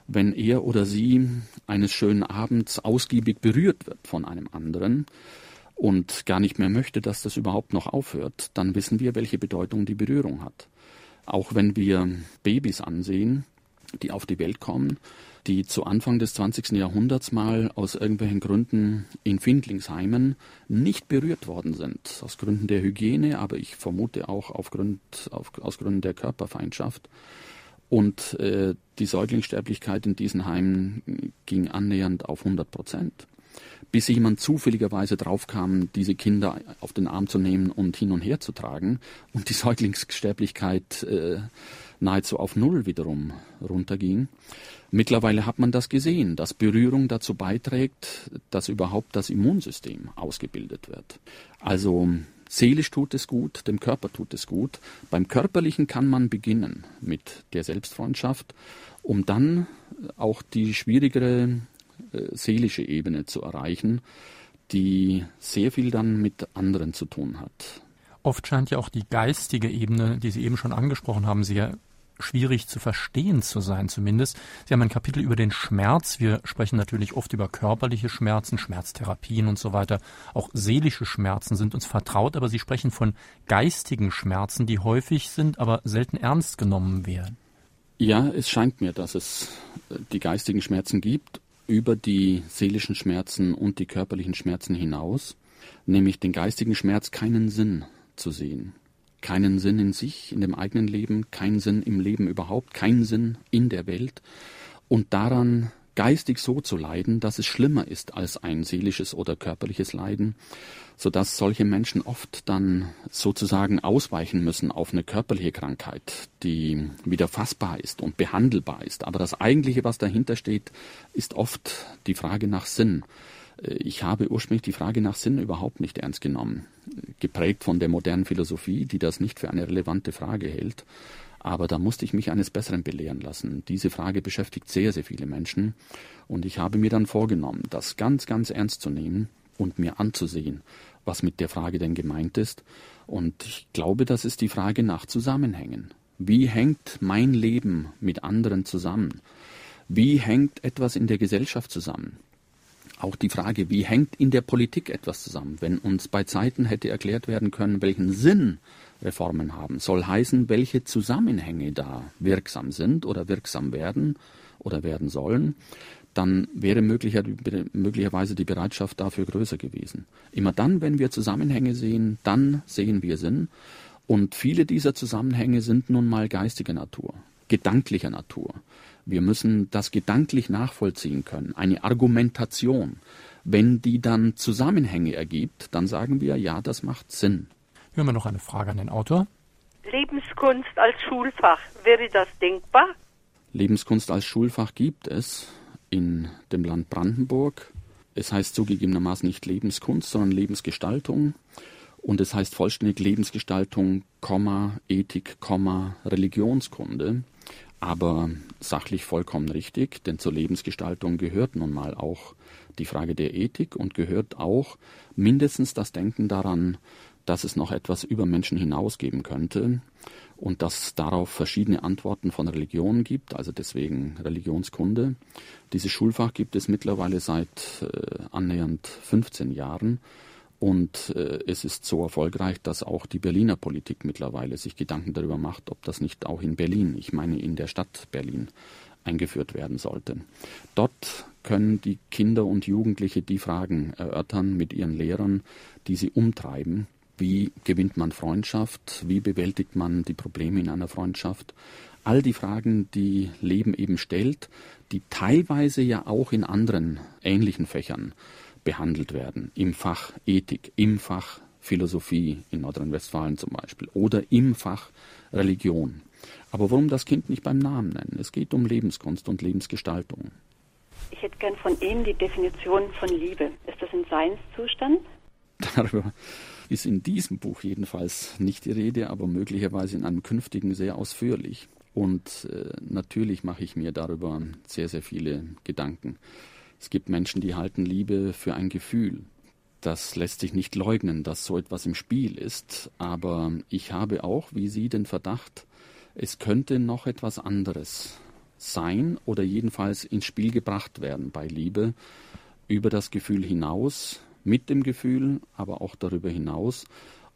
wenn er oder sie eines schönen Abends ausgiebig berührt wird von einem anderen und gar nicht mehr möchte, dass das überhaupt noch aufhört, dann wissen wir, welche Bedeutung die Berührung hat. Auch wenn wir Babys ansehen, die auf die Welt kommen, die zu Anfang des 20. Jahrhunderts mal aus irgendwelchen Gründen in Findlingsheimen nicht berührt worden sind. Aus Gründen der Hygiene, aber ich vermute auch auf auf, aus Gründen der Körperfeindschaft. Und äh, die Säuglingssterblichkeit in diesen Heimen ging annähernd auf 100 Prozent. Bis jemand zufälligerweise draufkam, diese Kinder auf den Arm zu nehmen und hin und her zu tragen und die Säuglingssterblichkeit äh, nahezu auf Null wiederum runterging. Mittlerweile hat man das gesehen, dass Berührung dazu beiträgt, dass überhaupt das Immunsystem ausgebildet wird. Also Seelisch tut es gut, dem Körper tut es gut. Beim Körperlichen kann man beginnen mit der Selbstfreundschaft, um dann auch die schwierigere äh, seelische Ebene zu erreichen, die sehr viel dann mit anderen zu tun hat. Oft scheint ja auch die geistige Ebene, die Sie eben schon angesprochen haben, sehr schwierig zu verstehen zu sein, zumindest. Sie haben ein Kapitel über den Schmerz. Wir sprechen natürlich oft über körperliche Schmerzen, Schmerztherapien und so weiter. Auch seelische Schmerzen sind uns vertraut, aber Sie sprechen von geistigen Schmerzen, die häufig sind, aber selten ernst genommen werden. Ja, es scheint mir, dass es äh, die geistigen Schmerzen gibt über die seelischen Schmerzen und die körperlichen Schmerzen hinaus, nämlich den geistigen Schmerz keinen Sinn zu sehen. Keinen Sinn in sich, in dem eigenen Leben, keinen Sinn im Leben überhaupt, keinen Sinn in der Welt und daran geistig so zu leiden, dass es schlimmer ist als ein seelisches oder körperliches Leiden, so dass solche Menschen oft dann sozusagen ausweichen müssen auf eine körperliche Krankheit, die wieder fassbar ist und behandelbar ist. Aber das eigentliche, was dahinter steht, ist oft die Frage nach Sinn. Ich habe ursprünglich die Frage nach Sinn überhaupt nicht ernst genommen, geprägt von der modernen Philosophie, die das nicht für eine relevante Frage hält. Aber da musste ich mich eines Besseren belehren lassen. Diese Frage beschäftigt sehr, sehr viele Menschen. Und ich habe mir dann vorgenommen, das ganz, ganz ernst zu nehmen und mir anzusehen, was mit der Frage denn gemeint ist. Und ich glaube, das ist die Frage nach Zusammenhängen. Wie hängt mein Leben mit anderen zusammen? Wie hängt etwas in der Gesellschaft zusammen? Auch die Frage, wie hängt in der Politik etwas zusammen? Wenn uns bei Zeiten hätte erklärt werden können, welchen Sinn Reformen haben. Soll heißen, welche Zusammenhänge da wirksam sind oder wirksam werden oder werden sollen, dann wäre möglicher, möglicherweise die Bereitschaft dafür größer gewesen. Immer dann, wenn wir Zusammenhänge sehen, dann sehen wir Sinn. Und viele dieser Zusammenhänge sind nun mal geistiger Natur, gedanklicher Natur. Wir müssen das gedanklich nachvollziehen können, eine Argumentation. Wenn die dann Zusammenhänge ergibt, dann sagen wir, ja, das macht Sinn. Hören wir noch eine Frage an den Autor. Lebenskunst als Schulfach, wäre das denkbar? Lebenskunst als Schulfach gibt es in dem Land Brandenburg. Es heißt zugegebenermaßen nicht Lebenskunst, sondern Lebensgestaltung. Und es heißt vollständig Lebensgestaltung, Ethik, Religionskunde. Aber sachlich vollkommen richtig, denn zur Lebensgestaltung gehört nun mal auch die Frage der Ethik und gehört auch mindestens das Denken daran, dass es noch etwas über Menschen hinaus geben könnte und dass es darauf verschiedene Antworten von Religionen gibt, also deswegen Religionskunde. Dieses Schulfach gibt es mittlerweile seit äh, annähernd 15 Jahren und äh, es ist so erfolgreich, dass auch die Berliner Politik mittlerweile sich Gedanken darüber macht, ob das nicht auch in Berlin, ich meine in der Stadt Berlin, eingeführt werden sollte. Dort können die Kinder und Jugendliche die Fragen erörtern mit ihren Lehrern, die sie umtreiben wie gewinnt man Freundschaft? Wie bewältigt man die Probleme in einer Freundschaft? All die Fragen, die Leben eben stellt, die teilweise ja auch in anderen ähnlichen Fächern behandelt werden. Im Fach Ethik, im Fach Philosophie in Nordrhein-Westfalen zum Beispiel oder im Fach Religion. Aber warum das Kind nicht beim Namen nennen? Es geht um Lebenskunst und Lebensgestaltung. Ich hätte gern von Ihnen die Definition von Liebe. Ist das ein Seinszustand? *laughs* Darüber ist in diesem Buch jedenfalls nicht die Rede, aber möglicherweise in einem künftigen sehr ausführlich. Und äh, natürlich mache ich mir darüber sehr, sehr viele Gedanken. Es gibt Menschen, die halten Liebe für ein Gefühl. Das lässt sich nicht leugnen, dass so etwas im Spiel ist. Aber ich habe auch, wie Sie, den Verdacht, es könnte noch etwas anderes sein oder jedenfalls ins Spiel gebracht werden bei Liebe über das Gefühl hinaus, mit dem Gefühl, aber auch darüber hinaus.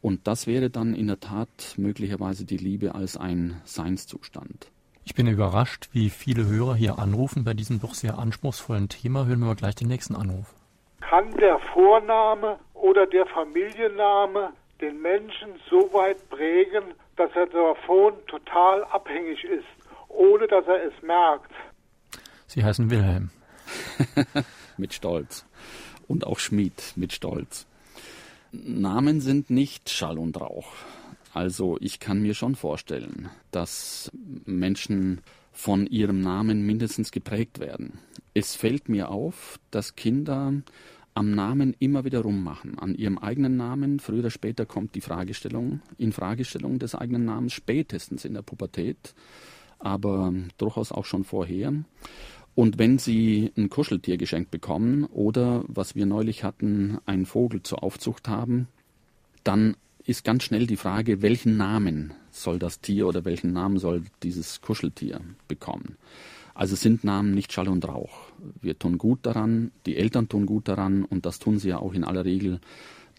Und das wäre dann in der Tat möglicherweise die Liebe als ein Seinszustand. Ich bin überrascht, wie viele Hörer hier anrufen bei diesem doch sehr anspruchsvollen Thema. Hören wir mal gleich den nächsten Anruf. Kann der Vorname oder der Familienname den Menschen so weit prägen, dass er davon total abhängig ist, ohne dass er es merkt? Sie heißen Wilhelm. *laughs* Mit Stolz und auch Schmied mit Stolz. Namen sind nicht Schall und Rauch. Also ich kann mir schon vorstellen, dass Menschen von ihrem Namen mindestens geprägt werden. Es fällt mir auf, dass Kinder am Namen immer wieder rummachen, an ihrem eigenen Namen. Früher oder später kommt die Fragestellung, in Fragestellung des eigenen Namens, spätestens in der Pubertät, aber durchaus auch schon vorher. Und wenn Sie ein Kuscheltier geschenkt bekommen oder, was wir neulich hatten, einen Vogel zur Aufzucht haben, dann ist ganz schnell die Frage, welchen Namen soll das Tier oder welchen Namen soll dieses Kuscheltier bekommen. Also sind Namen nicht Schall und Rauch. Wir tun gut daran, die Eltern tun gut daran und das tun sie ja auch in aller Regel,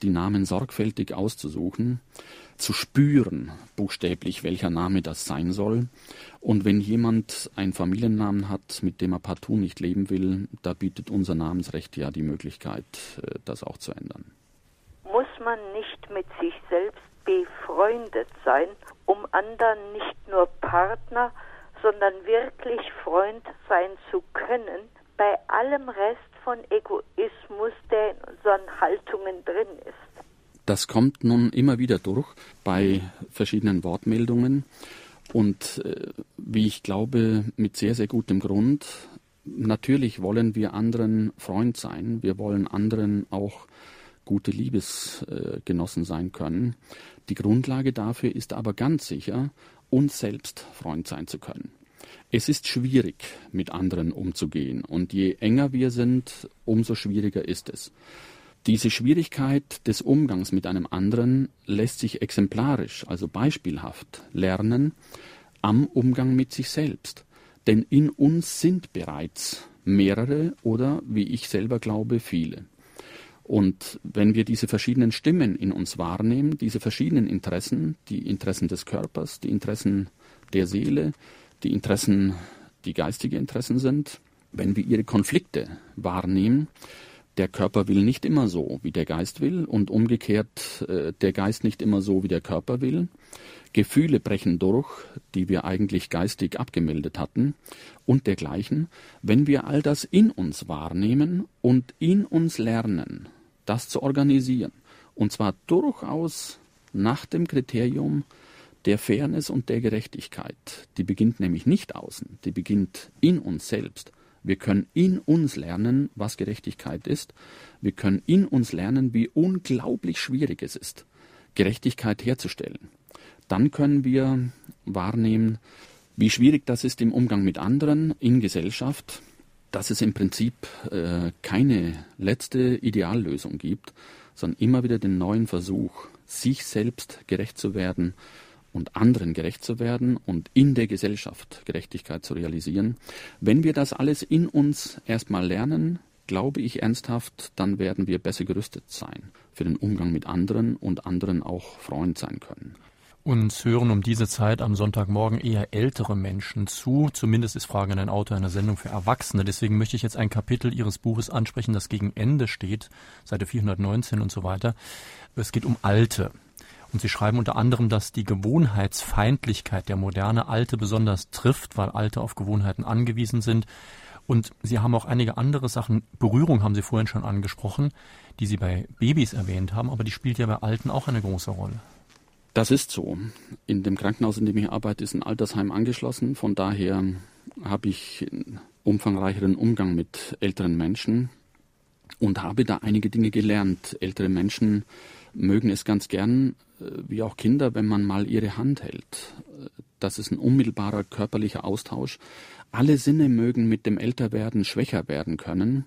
die Namen sorgfältig auszusuchen, zu spüren, buchstäblich, welcher Name das sein soll. Und wenn jemand einen Familiennamen hat, mit dem er partout nicht leben will, da bietet unser Namensrecht ja die Möglichkeit, äh, das auch zu ändern. Man nicht mit sich selbst befreundet sein, um anderen nicht nur Partner, sondern wirklich Freund sein zu können, bei allem Rest von Egoismus, der in unseren Haltungen drin ist. Das kommt nun immer wieder durch bei verschiedenen Wortmeldungen und äh, wie ich glaube, mit sehr, sehr gutem Grund. Natürlich wollen wir anderen Freund sein, wir wollen anderen auch gute Liebesgenossen sein können. Die Grundlage dafür ist aber ganz sicher, uns selbst Freund sein zu können. Es ist schwierig, mit anderen umzugehen, und je enger wir sind, umso schwieriger ist es. Diese Schwierigkeit des Umgangs mit einem anderen lässt sich exemplarisch, also beispielhaft lernen am Umgang mit sich selbst. Denn in uns sind bereits mehrere oder, wie ich selber glaube, viele. Und wenn wir diese verschiedenen Stimmen in uns wahrnehmen, diese verschiedenen Interessen, die Interessen des Körpers, die Interessen der Seele, die Interessen, die geistige Interessen sind, wenn wir ihre Konflikte wahrnehmen, der Körper will nicht immer so, wie der Geist will, und umgekehrt äh, der Geist nicht immer so, wie der Körper will. Gefühle brechen durch, die wir eigentlich geistig abgemeldet hatten, und dergleichen. Wenn wir all das in uns wahrnehmen und in uns lernen, das zu organisieren, und zwar durchaus nach dem Kriterium der Fairness und der Gerechtigkeit. Die beginnt nämlich nicht außen, die beginnt in uns selbst. Wir können in uns lernen, was Gerechtigkeit ist. Wir können in uns lernen, wie unglaublich schwierig es ist, Gerechtigkeit herzustellen. Dann können wir wahrnehmen, wie schwierig das ist im Umgang mit anderen, in Gesellschaft, dass es im Prinzip äh, keine letzte Ideallösung gibt, sondern immer wieder den neuen Versuch, sich selbst gerecht zu werden, und anderen gerecht zu werden und in der Gesellschaft Gerechtigkeit zu realisieren. Wenn wir das alles in uns erstmal lernen, glaube ich ernsthaft, dann werden wir besser gerüstet sein für den Umgang mit anderen und anderen auch Freund sein können. Uns hören um diese Zeit am Sonntagmorgen eher ältere Menschen zu. Zumindest ist Frage in ein Auto eine Sendung für Erwachsene. Deswegen möchte ich jetzt ein Kapitel Ihres Buches ansprechen, das gegen Ende steht, Seite 419 und so weiter. Es geht um Alte. Und Sie schreiben unter anderem, dass die Gewohnheitsfeindlichkeit der moderne Alte besonders trifft, weil Alte auf Gewohnheiten angewiesen sind. Und Sie haben auch einige andere Sachen, Berührung haben Sie vorhin schon angesprochen, die Sie bei Babys erwähnt haben, aber die spielt ja bei Alten auch eine große Rolle. Das ist so. In dem Krankenhaus, in dem ich arbeite, ist ein Altersheim angeschlossen. Von daher habe ich einen umfangreicheren Umgang mit älteren Menschen und habe da einige Dinge gelernt. Ältere Menschen mögen es ganz gern, äh, wie auch Kinder, wenn man mal ihre Hand hält. Das ist ein unmittelbarer körperlicher Austausch. Alle Sinne mögen mit dem Älterwerden schwächer werden können.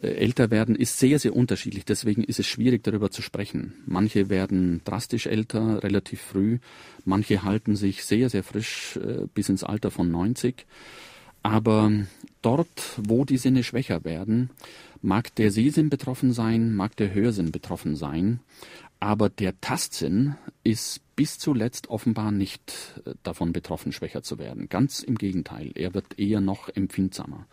Äh, Älterwerden ist sehr, sehr unterschiedlich, deswegen ist es schwierig darüber zu sprechen. Manche werden drastisch älter, relativ früh, manche halten sich sehr, sehr frisch äh, bis ins Alter von 90. Aber dort, wo die Sinne schwächer werden, mag der Sehsinn betroffen sein, mag der Hörsinn betroffen sein, aber der Tastsinn ist bis zuletzt offenbar nicht äh, davon betroffen, schwächer zu werden. Ganz im Gegenteil, er wird eher noch empfindsamer.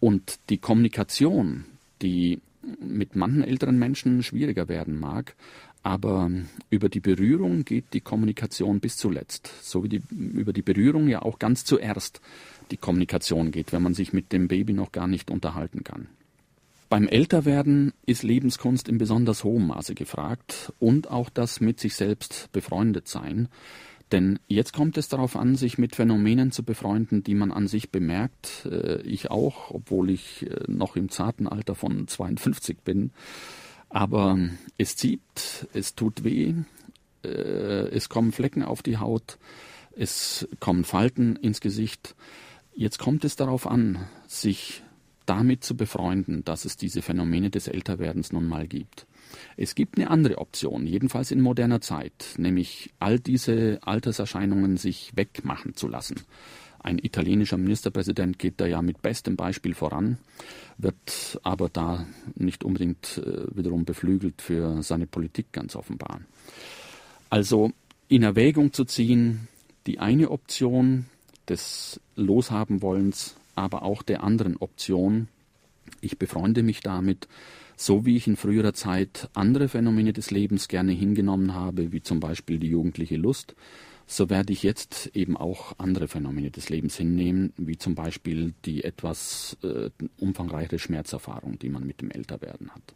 Und die Kommunikation, die mit manchen älteren Menschen schwieriger werden mag, aber über die Berührung geht die Kommunikation bis zuletzt, so wie die, über die Berührung ja auch ganz zuerst die Kommunikation geht, wenn man sich mit dem Baby noch gar nicht unterhalten kann. Beim Älterwerden ist Lebenskunst in besonders hohem Maße gefragt und auch das mit sich selbst befreundet sein. Denn jetzt kommt es darauf an, sich mit Phänomenen zu befreunden, die man an sich bemerkt. Äh, ich auch, obwohl ich äh, noch im zarten Alter von 52 bin. Aber es zieht, es tut weh, äh, es kommen Flecken auf die Haut, es kommen Falten ins Gesicht Jetzt kommt es darauf an, sich damit zu befreunden, dass es diese Phänomene des Älterwerdens nun mal gibt. Es gibt eine andere Option, jedenfalls in moderner Zeit, nämlich all diese Alterserscheinungen sich wegmachen zu lassen. Ein italienischer Ministerpräsident geht da ja mit bestem Beispiel voran, wird aber da nicht unbedingt äh, wiederum beflügelt für seine Politik ganz offenbar. Also in Erwägung zu ziehen, die eine Option des Loshabenwollens, aber auch der anderen Option, ich befreunde mich damit, so wie ich in früherer Zeit andere Phänomene des Lebens gerne hingenommen habe, wie zum Beispiel die jugendliche Lust, so werde ich jetzt eben auch andere Phänomene des Lebens hinnehmen, wie zum Beispiel die etwas äh, umfangreichere Schmerzerfahrung, die man mit dem Älterwerden hat.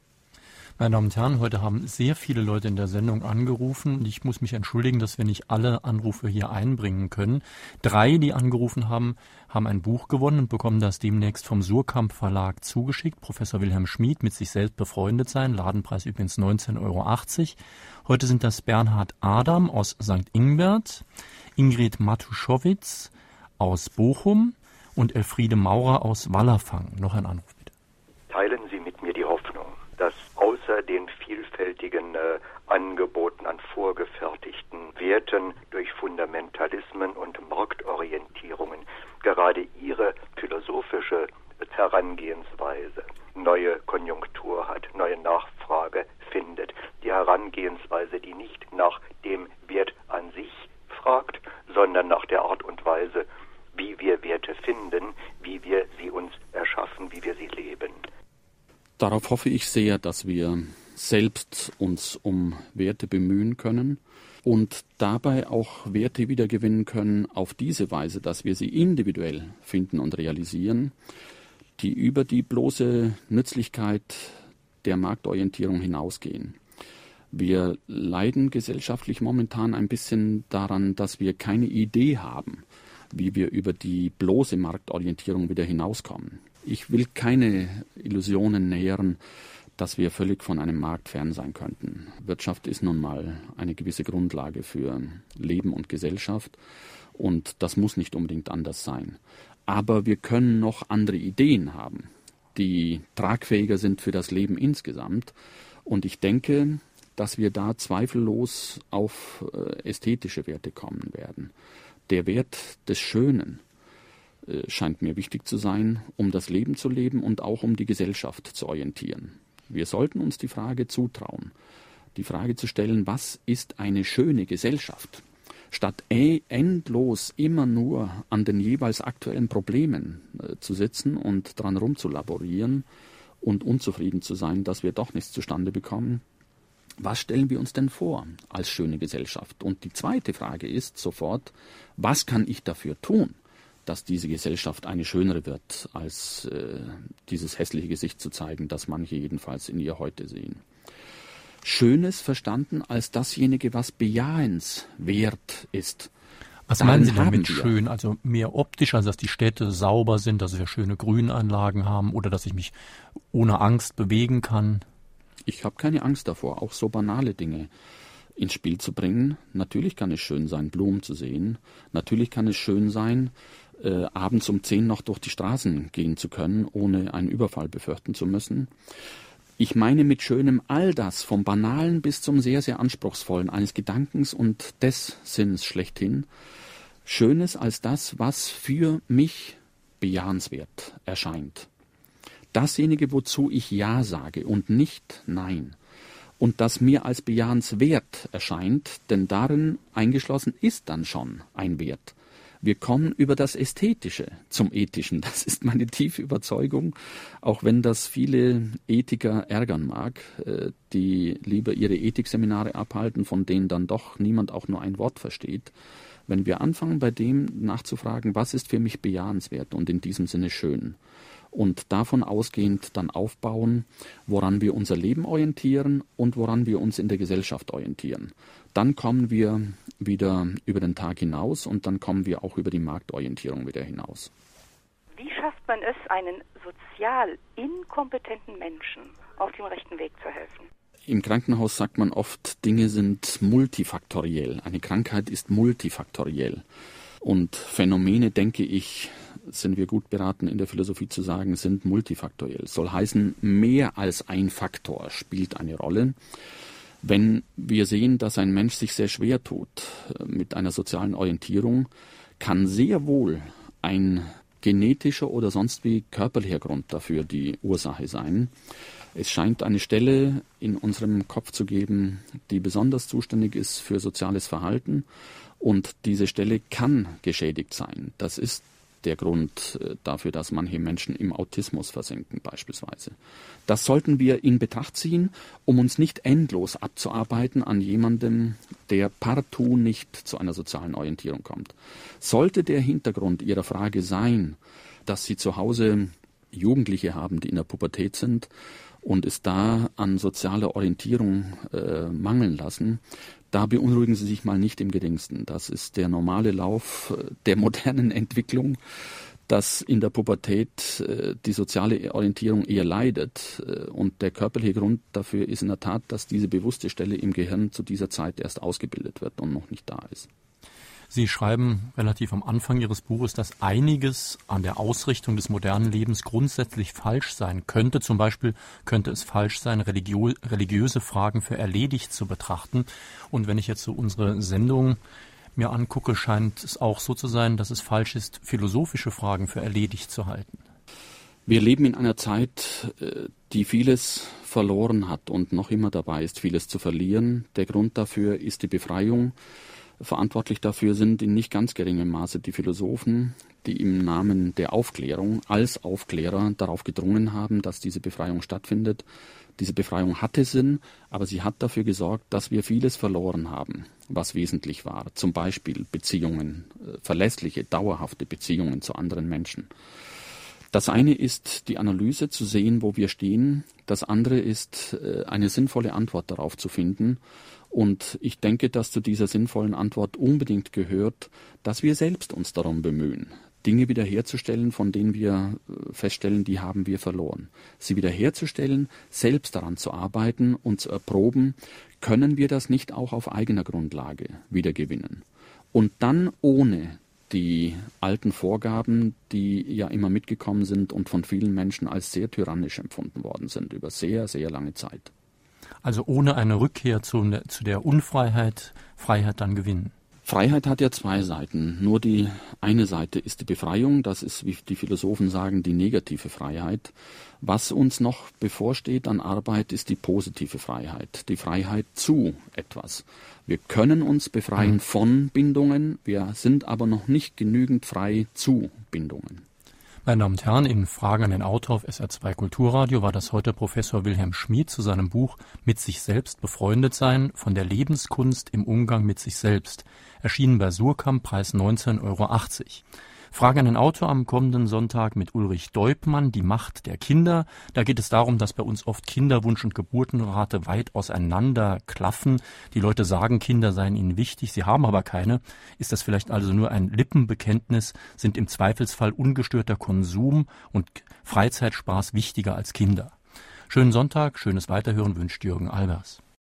Meine Damen und Herren, heute haben sehr viele Leute in der Sendung angerufen. Ich muss mich entschuldigen, dass wir nicht alle Anrufe hier einbringen können. Drei, die angerufen haben, haben ein Buch gewonnen und bekommen das demnächst vom Surkamp Verlag zugeschickt. Professor Wilhelm Schmid mit sich selbst befreundet sein. Ladenpreis übrigens 19,80 Euro. Heute sind das Bernhard Adam aus St. Ingbert, Ingrid Matuschowitz aus Bochum und Elfriede Maurer aus Wallerfang. Noch ein Anruf bitte. Teilen Sie mit mir die Hoffnung, dass außer den vielfältigen äh, Angeboten an vorgefertigten Werten durch Fundamentalismen und Marktorientierungen gerade Ihre philosophische Herangehensweise neue Konjunktur hat, neue Nachfrage findet. Die Herangehensweise, die nicht nach dem Wert an sich fragt, sondern nach der Art und Weise, wie wir Werte finden, wie wir sie uns erschaffen, wie wir sie leben. Darauf hoffe ich sehr, dass wir selbst uns um Werte bemühen können und dabei auch Werte wiedergewinnen können auf diese Weise, dass wir sie individuell finden und realisieren, die über die bloße Nützlichkeit der Marktorientierung hinausgehen. Wir leiden gesellschaftlich momentan ein bisschen daran, dass wir keine Idee haben, wie wir über die bloße Marktorientierung wieder hinauskommen. Ich will keine Illusionen nähern, dass wir völlig von einem Markt fern sein könnten. Wirtschaft ist nun mal eine gewisse Grundlage für Leben und Gesellschaft und das muss nicht unbedingt anders sein. Aber wir können noch andere Ideen haben, die tragfähiger sind für das Leben insgesamt. Und ich denke, dass wir da zweifellos auf äh, ästhetische Werte kommen werden. Der Wert des Schönen äh, scheint mir wichtig zu sein, um das Leben zu leben und auch um die Gesellschaft zu orientieren. Wir sollten uns die Frage zutrauen, die Frage zu stellen, was ist eine schöne Gesellschaft? Statt endlos immer nur an den jeweils aktuellen Problemen äh, zu sitzen und dran rumzulaborieren und unzufrieden zu sein, dass wir doch nichts zustande bekommen, was stellen wir uns denn vor als schöne Gesellschaft? Und die zweite Frage ist sofort, was kann ich dafür tun? Dass diese Gesellschaft eine schönere wird, als äh, dieses hässliche Gesicht zu zeigen, das manche jedenfalls in ihr heute sehen. Schönes verstanden als dasjenige, was bejahenswert ist. Was Darin meinen Sie damit schön? Also mehr optisch, als dass die Städte sauber sind, dass wir schöne Grünanlagen haben oder dass ich mich ohne Angst bewegen kann? Ich habe keine Angst davor, auch so banale Dinge ins Spiel zu bringen. Natürlich kann es schön sein, Blumen zu sehen. Natürlich kann es schön sein, äh, abends um zehn noch durch die Straßen gehen zu können, ohne einen Überfall befürchten zu müssen. Ich meine mit Schönem all das, vom Banalen bis zum sehr, sehr Anspruchsvollen, eines Gedankens und des Sinns schlechthin. Schönes als das, was für mich bejahenswert erscheint. Dasjenige, wozu ich Ja sage und nicht Nein. Und das mir als bejahenswert erscheint, denn darin eingeschlossen ist dann schon ein Wert. Wir kommen über das Ästhetische zum Ethischen. *laughs* Das ist meine tiefe Überzeugung, auch wenn das viele Ethiker ärgern mag, äh, die lieber ihre Ethikseminare abhalten, von denen dann doch niemand auch nur ein Wort versteht. Wenn wir anfangen, bei dem nachzufragen, was ist für mich bejahenswert und in diesem Sinne schön, und davon ausgehend dann aufbauen, woran wir unser Leben orientieren und woran wir uns in der Gesellschaft orientieren. Dann kommen wir wieder über den Tag hinaus und dann kommen wir auch über die Marktorientierung wieder hinaus. Wie schafft man es, einen sozial inkompetenten Menschen auf dem rechten Weg zu helfen? Im Krankenhaus sagt man oft, Dinge sind multifaktoriell. Eine Krankheit ist multifaktoriell. Und Phänomene, denke ich, sind wir gut beraten in der Philosophie zu sagen, sind multifaktoriell. Soll heißen, mehr als ein Faktor spielt eine Rolle. Wenn wir sehen, dass ein Mensch sich sehr schwer tut äh, mit einer sozialen Orientierung, kann sehr wohl ein genetischer oder sonst wie körperlicher Grund dafür die Ursache sein. Es scheint eine Stelle in unserem Kopf zu geben, die besonders zuständig ist für soziales Verhalten und diese Stelle kann geschädigt sein. Das ist der Grund äh, dafür, dass manche Menschen im Autismus versinken beispielsweise. Das sollten wir in Betracht ziehen, um uns nicht endlos abzuarbeiten an jemandem, der partout nicht zu einer sozialen Orientierung kommt. Sollte der Hintergrund Ihrer Frage sein, dass Sie zu Hause Jugendliche haben, die in der Pubertät sind und es da an sozialer Orientierung äh, mangeln lassen, da beunruhigen Sie sich mal nicht im geringsten. Das ist der normale Lauf äh, der modernen *laughs* Entwicklung, dass in der Pubertät äh, die soziale Orientierung eher leidet. Äh, und der körperliche Grund dafür ist in der Tat, dass diese bewusste Stelle im Gehirn zu dieser Zeit erst ausgebildet wird und noch nicht da ist. Sie schreiben relativ am Anfang Ihres Buches, dass einiges an der Ausrichtung des modernen Lebens grundsätzlich falsch sein könnte. Zum Beispiel könnte es falsch sein, religiö religiöse Fragen für erledigt zu betrachten. Und wenn ich jetzt so unsere Sendung mir angucke, scheint es auch so zu sein, dass es falsch ist, philosophische Fragen für erledigt zu halten. Wir leben in einer Zeit, äh, die vieles verloren hat und noch immer dabei ist, vieles zu verlieren. Der Grund dafür ist die Befreiung Verantwortlich dafür sind in nicht ganz geringem Maße die Philosophen, die im Namen der Aufklärung als Aufklärer darauf gedrungen haben, dass diese Befreiung stattfindet. Diese Befreiung hatte Sinn, aber sie hat dafür gesorgt, dass wir vieles verloren haben, was wesentlich war. Zum Beispiel Beziehungen, äh, verlässliche, dauerhafte Beziehungen zu anderen Menschen. Das eine ist die Analyse zu sehen, wo wir stehen. Das andere ist äh, eine sinnvolle Antwort darauf zu finden. Und ich denke, dass zu dieser sinnvollen Antwort unbedingt gehört, dass wir selbst uns darum bemühen, Dinge wiederherzustellen, von denen wir äh, feststellen, die haben wir verloren. Sie wiederherzustellen, selbst daran zu arbeiten und zu erproben, können wir das nicht auch auf eigener Grundlage wiedergewinnen. Und dann ohne die alten Vorgaben, die ja immer mitgekommen sind und von vielen Menschen als sehr tyrannisch empfunden worden sind über sehr, sehr lange Zeit. Also ohne eine Rückkehr zu, ne, zu der Unfreiheit, Freiheit dann gewinnen. Freiheit hat ja zwei Seiten. Nur die eine Seite ist die Befreiung, das ist, wie die Philosophen sagen, die negative Freiheit. Was uns noch bevorsteht an Arbeit, ist die positive Freiheit, die Freiheit zu etwas. Wir können uns befreien mhm. von Bindungen, wir sind aber noch nicht genügend frei zu Bindungen. Meine Damen und Herren, in Fragen an den Autor auf SR2 Kulturradio war das heute Professor Wilhelm Schmid zu seinem Buch Mit sich selbst befreundet sein von der Lebenskunst im Umgang mit sich selbst. Erschienen bei Surkamp, Preis 19,80 Euro. Frage an den Autor am kommenden Sonntag mit Ulrich Deubmann, die Macht der Kinder. Da geht es darum, dass bei uns oft Kinderwunsch und Geburtenrate weit auseinander klaffen. Die Leute sagen, Kinder seien ihnen wichtig, sie haben aber keine. Ist das vielleicht also nur ein Lippenbekenntnis? Sind im Zweifelsfall ungestörter Konsum und Freizeitspaß wichtiger als Kinder? Schönen Sonntag, schönes Weiterhören wünscht Jürgen Albers.